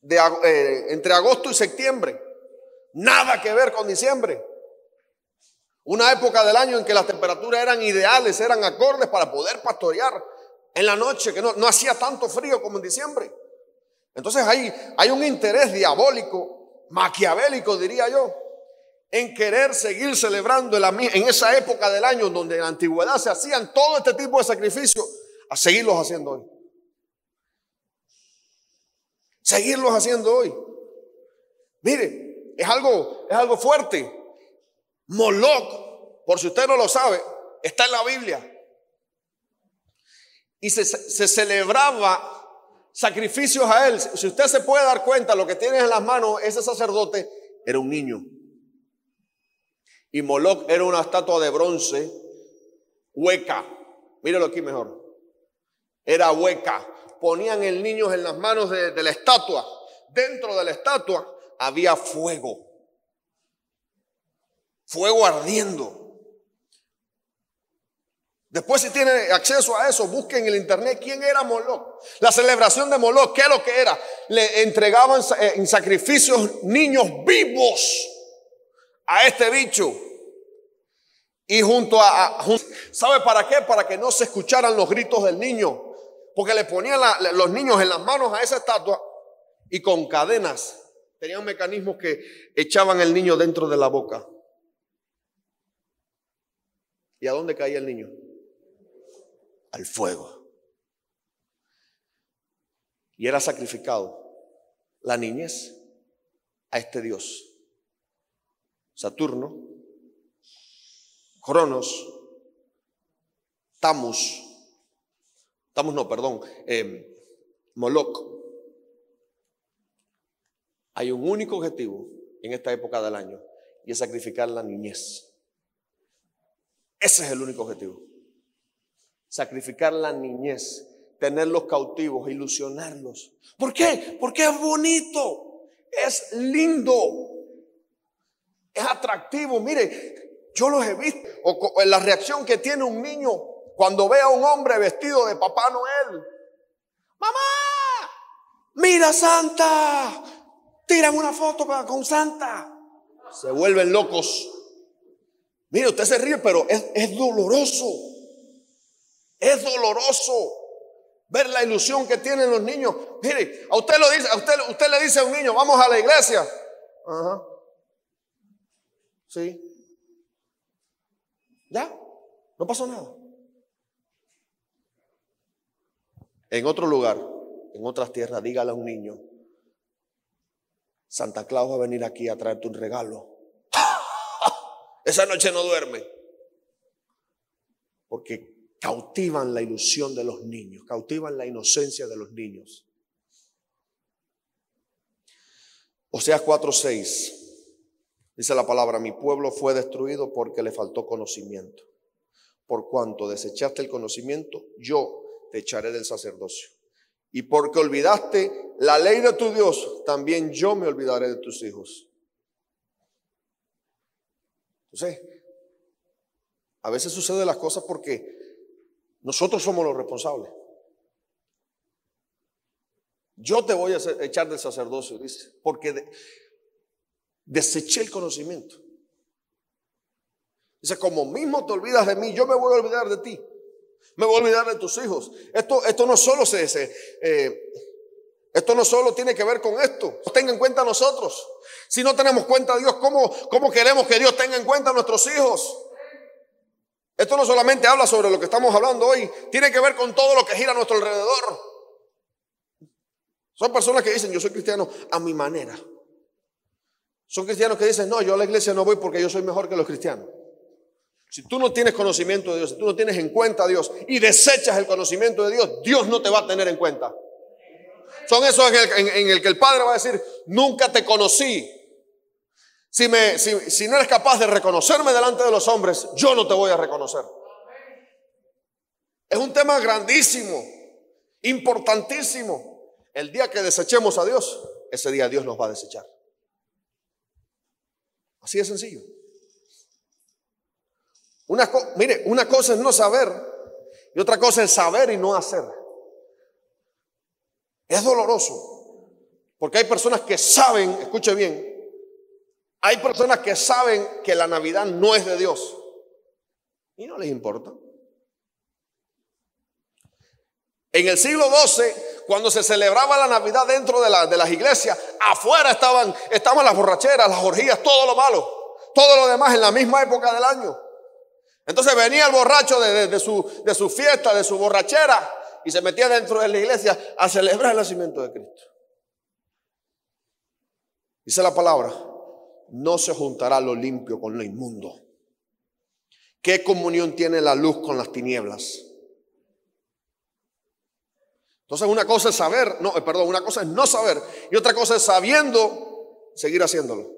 de eh, entre agosto y septiembre. Nada que ver con diciembre. Una época del año en que las temperaturas eran ideales, eran acordes para poder pastorear en la noche, que no, no hacía tanto frío como en diciembre. Entonces hay, hay un interés diabólico, maquiavélico diría yo, en querer seguir celebrando en esa época del año donde en la antigüedad se hacían todo este tipo de sacrificios, a seguirlos haciendo hoy. Seguirlos haciendo hoy. Mire, es algo, es algo fuerte. Moloch, por si usted no lo sabe, está en la Biblia. Y se, celebraba sacrificios a él. Si usted se puede dar cuenta, lo que tiene en las manos ese sacerdote era un niño. Y Moloch era una estatua de bronce hueca. Mírelo aquí mejor. Era hueca. Ponían el niño en las manos de la estatua. Dentro de la estatua había fuego fuego ardiendo. Después si tienen acceso a eso, busquen en el internet quién era Moloch. La celebración de Moloch, ¿qué es lo que era? Le entregaban eh, en sacrificios niños vivos a este bicho. Y junto a, ¿sabe para qué? Para que no se escucharan los gritos del niño. Porque le ponían los niños en las manos a esa estatua y con cadenas tenían mecanismos que echaban el niño dentro de la boca. ¿Y a dónde caía el niño? Al fuego. Y era sacrificado la niñez a este Dios. Saturno, Cronos, Tamus, Tamus no, perdón, eh, Moloch. Hay un único objetivo en esta época del año y es sacrificar la niñez. Ese es el único objetivo. Sacrificar la niñez, tenerlos cautivos, ilusionarlos. ¿Por qué? Porque es bonito, es lindo, es atractivo. Mire, yo los he visto. O, la reacción que tiene un niño cuando ve a un hombre vestido de Papá Noel. Mamá, mira Santa, tiran una foto con Santa. Se vuelven locos. Mire, usted se ríe, pero es, doloroso. Es doloroso ver la ilusión que tienen los niños. Mire, a usted lo dice, a usted, usted le dice a un niño, vamos a la iglesia. Ajá. Sí. Ya, no pasó nada. En otro lugar, en otras tierras, dígale a un niño, Santa Claus va a venir aquí a traerte un regalo. Esa noche no duerme. Porque cautivan la ilusión de los niños, cautivan la inocencia de los niños. Oseas 4:6 dice la palabra, mi pueblo fue destruido porque le faltó conocimiento. Por cuanto desechaste el conocimiento, yo te echaré del sacerdocio. Y porque olvidaste la ley de tu Dios, también yo me olvidaré de tus hijos. Entonces, a veces suceden las cosas porque nosotros somos los responsables. Yo te voy a echar del sacerdocio, dice, porque deseché el conocimiento. Dice, como mismo te olvidas de mí, yo me voy a olvidar de ti. Me voy a olvidar de tus hijos. Esto, esto no solo se, eh, esto no solo tiene que ver con esto. Tenga en cuenta a nosotros. Si no tenemos cuenta a Dios, ¿cómo, ¿cómo queremos que Dios tenga en cuenta a nuestros hijos? Esto no solamente habla sobre lo que estamos hablando hoy, tiene que ver con todo lo que gira a nuestro alrededor. Son personas que dicen, yo soy cristiano a mi manera. Son cristianos que dicen, no, yo a la iglesia no voy porque yo soy mejor que los cristianos. Si tú no tienes conocimiento de Dios, si tú no tienes en cuenta a Dios y desechas el conocimiento de Dios, Dios no te va a tener en cuenta. Son esos en el, que el Padre va a decir, nunca te conocí. Si, me, si, no eres capaz de reconocerme delante de los hombres, yo no te voy a reconocer. Es un tema grandísimo, importantísimo. El día que desechemos a Dios, ese día Dios nos va a desechar. Así de sencillo. Mire, una cosa es no saber y otra cosa es saber y no hacer. Es doloroso. Porque hay personas que saben, escuche bien, Hay personas que saben que la Navidad no es de Dios y no les importa. En el siglo XII, cuando se celebraba la Navidad dentro de, la, de las iglesias, afuera estaban, estaban las borracheras, las orgías, todo lo malo, todo lo demás en la misma época del año. Entonces venía el borracho de su fiesta, de su borrachera, y se metía dentro de la iglesia a celebrar el nacimiento de Cristo. Dice la palabra, no se juntará lo limpio con lo inmundo. ¿Qué comunión tiene la luz con las tinieblas? Entonces una cosa es saber, no, eh, perdón, una cosa es no saber y otra cosa es sabiendo seguir haciéndolo.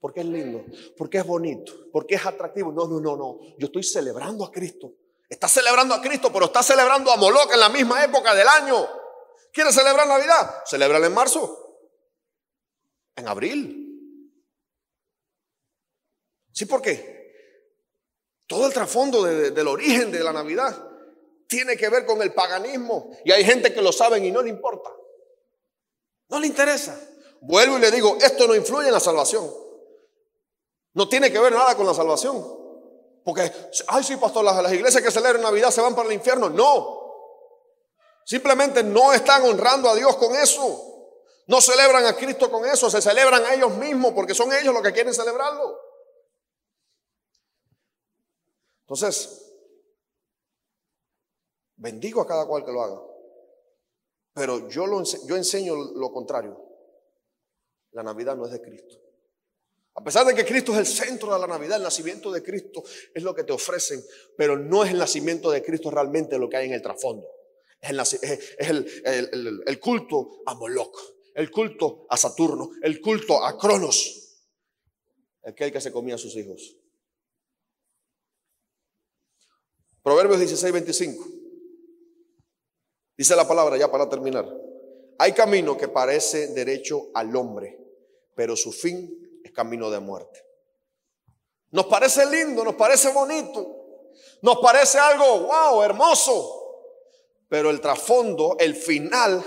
Porque es lindo, porque es bonito, porque es atractivo. No, no, no, no. Yo estoy celebrando a Cristo. Está celebrando a Cristo, pero está celebrando a Moloch en la misma época del año. ¿Quiere celebrar Navidad? Celébrala en marzo. En abril. ¿Sí por qué? Todo el trasfondo del origen de la Navidad tiene que ver con el paganismo. Y hay gente que lo saben y no le importa. No le interesa. Vuelvo y le digo, esto no influye en la salvación. No tiene que ver nada con la salvación. Porque, ay, sí, pastor, las, las iglesias que celebran Navidad se van para el infierno. No. Simplemente no están honrando a Dios con eso. No celebran a Cristo con eso, se celebran a ellos mismos porque son ellos los que quieren celebrarlo. Entonces, Bendigo a cada cual que lo haga. Pero yo, lo, yo enseño lo contrario. La Navidad no es de Cristo. A pesar de que Cristo es el centro de la Navidad, el nacimiento de Cristo es lo que te ofrecen, pero no es el nacimiento de Cristo realmente lo que hay en el trasfondo. Es el, el culto a Moloch, el culto a Saturno, el culto a Cronos, aquel que se comía a sus hijos. Proverbios 16, 25. Dice la palabra ya para terminar. Hay camino que parece derecho al hombre, pero su fin es camino de muerte. Nos parece lindo, nos parece bonito, nos parece algo, wow, hermoso, pero el trasfondo, el final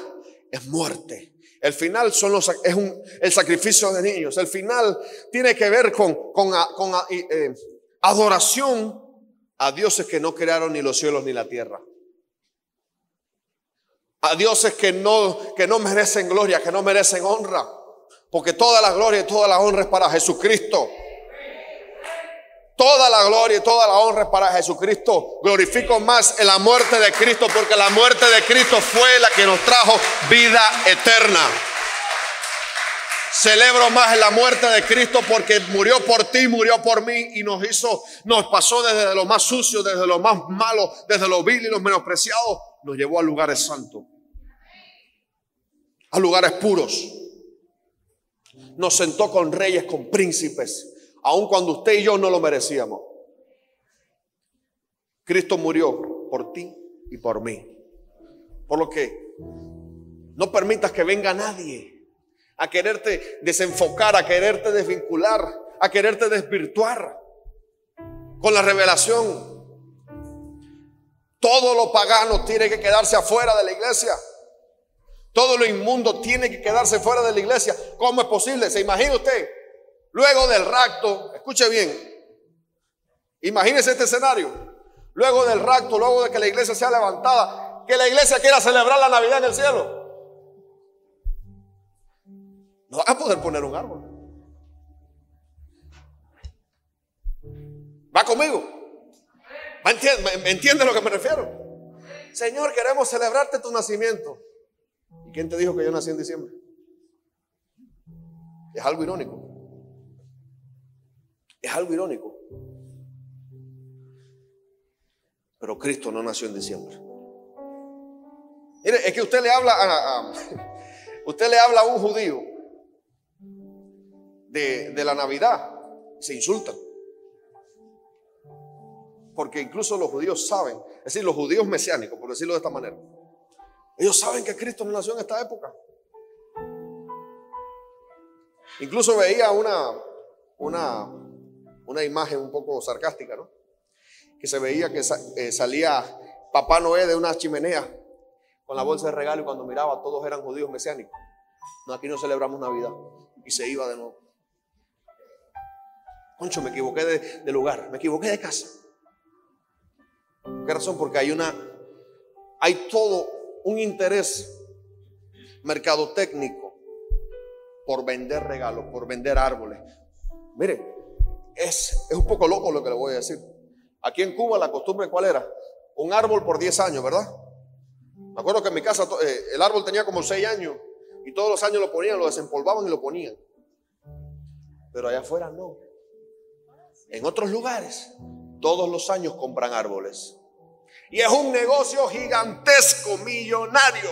es muerte. El final son los, es un, el sacrificio de niños. El final tiene que ver con, con, con eh, adoración a dioses que no crearon ni los cielos ni la tierra a dioses que no, que no merecen gloria, que no merecen honra. Porque toda la gloria y toda la honra es para Jesucristo. Toda la gloria y toda la honra es para Jesucristo. Glorifico más en la muerte de Cristo porque la muerte de Cristo fue la que nos trajo vida eterna. Celebro más la muerte de Cristo porque murió por ti, murió por mí y nos hizo, nos pasó desde lo más sucio, desde lo más malo, desde lo vil y lo menospreciado, nos llevó a lugares santos a lugares puros. Nos sentó con reyes, con príncipes, aun cuando usted y yo no lo merecíamos. Cristo murió por ti y por mí. Por lo que no permitas que venga nadie a quererte desenfocar, a quererte desvincular, a quererte desvirtuar con la revelación. Todo lo pagano tiene que quedarse afuera de la iglesia. Todo lo inmundo tiene que quedarse fuera de la iglesia. ¿Cómo es posible? ¿Se imagina usted? Luego del rapto, escuche bien, imagínese este escenario. Luego del rapto, luego de que la iglesia sea levantada, que la iglesia quiera celebrar la Navidad en el cielo. No van a poder poner un árbol. ¿Va conmigo? ¿Me entiende, lo que me refiero? Señor, queremos celebrarte tu nacimiento. ¿Quién te dijo que yo nací en diciembre? Es algo irónico. Es algo irónico. Pero Cristo no nació en diciembre. Mire, es que usted le habla a, usted le habla a un judío de, la Navidad, se insultan. Porque incluso los judíos saben, es decir, los judíos mesiánicos, por decirlo de esta manera, ellos saben que Cristo no nació en esta época. Incluso veía una, una, una imagen un poco sarcástica, ¿no? Que se veía que eh, salía Papá Noé de una chimenea con la bolsa de regalo y cuando miraba todos eran judíos mesiánicos. No, aquí no celebramos Navidad. Y se iba de nuevo. Concho, me equivoqué de, lugar, me equivoqué de casa. ¿Qué razón? Porque hay una, hay todo un interés mercadotécnico por vender regalos, por vender árboles. Mire, es, es un poco loco lo que le voy a decir. Aquí en Cuba la costumbre cuál era? Un árbol por 10 años, ¿verdad? Me acuerdo que en mi casa eh, el árbol tenía como 6 años y todos los años lo ponían, lo desempolvaban y lo ponían. Pero allá afuera no. En otros lugares, todos los años compran árboles. Y es un negocio gigantesco, millonario.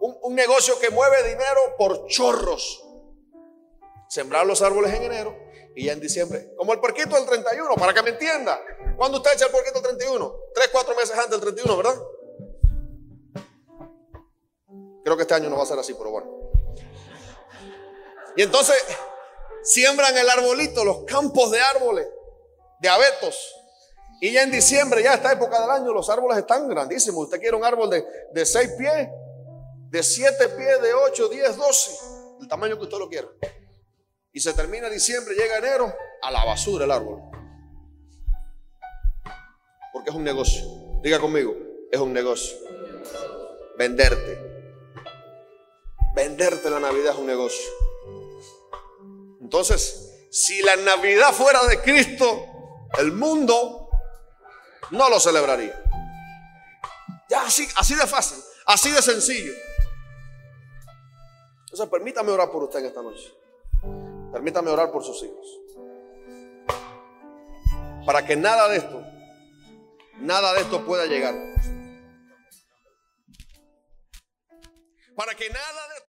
Un, un, negocio que mueve dinero por chorros. Sembrar los árboles en enero y ya en diciembre, como el porquito del 31, para que me entienda. ¿Cuándo usted echa el porquito del 31? Tres, cuatro meses antes del 31, ¿verdad? Creo que este año no va a ser así, pero bueno. Y entonces siembran el arbolito, los campos de árboles, de abetos. Y ya en diciembre, ya esta época del año, los árboles están grandísimos. Usted quiere un árbol de, de 6 pies, de 7 pies, de 8, 10, 12, el tamaño que usted lo quiera. Y se termina diciembre, llega enero, a la basura el árbol. Porque es un negocio. Diga conmigo, es un negocio. Venderte. Venderte la Navidad es un negocio. Entonces, si la Navidad fuera de Cristo, el mundo no lo celebraría. Ya así, así de fácil, así de sencillo. Entonces, permítame orar por usted en esta noche. Permítame orar por sus hijos. Para que nada de esto, nada de esto pueda llegar. Para que nada de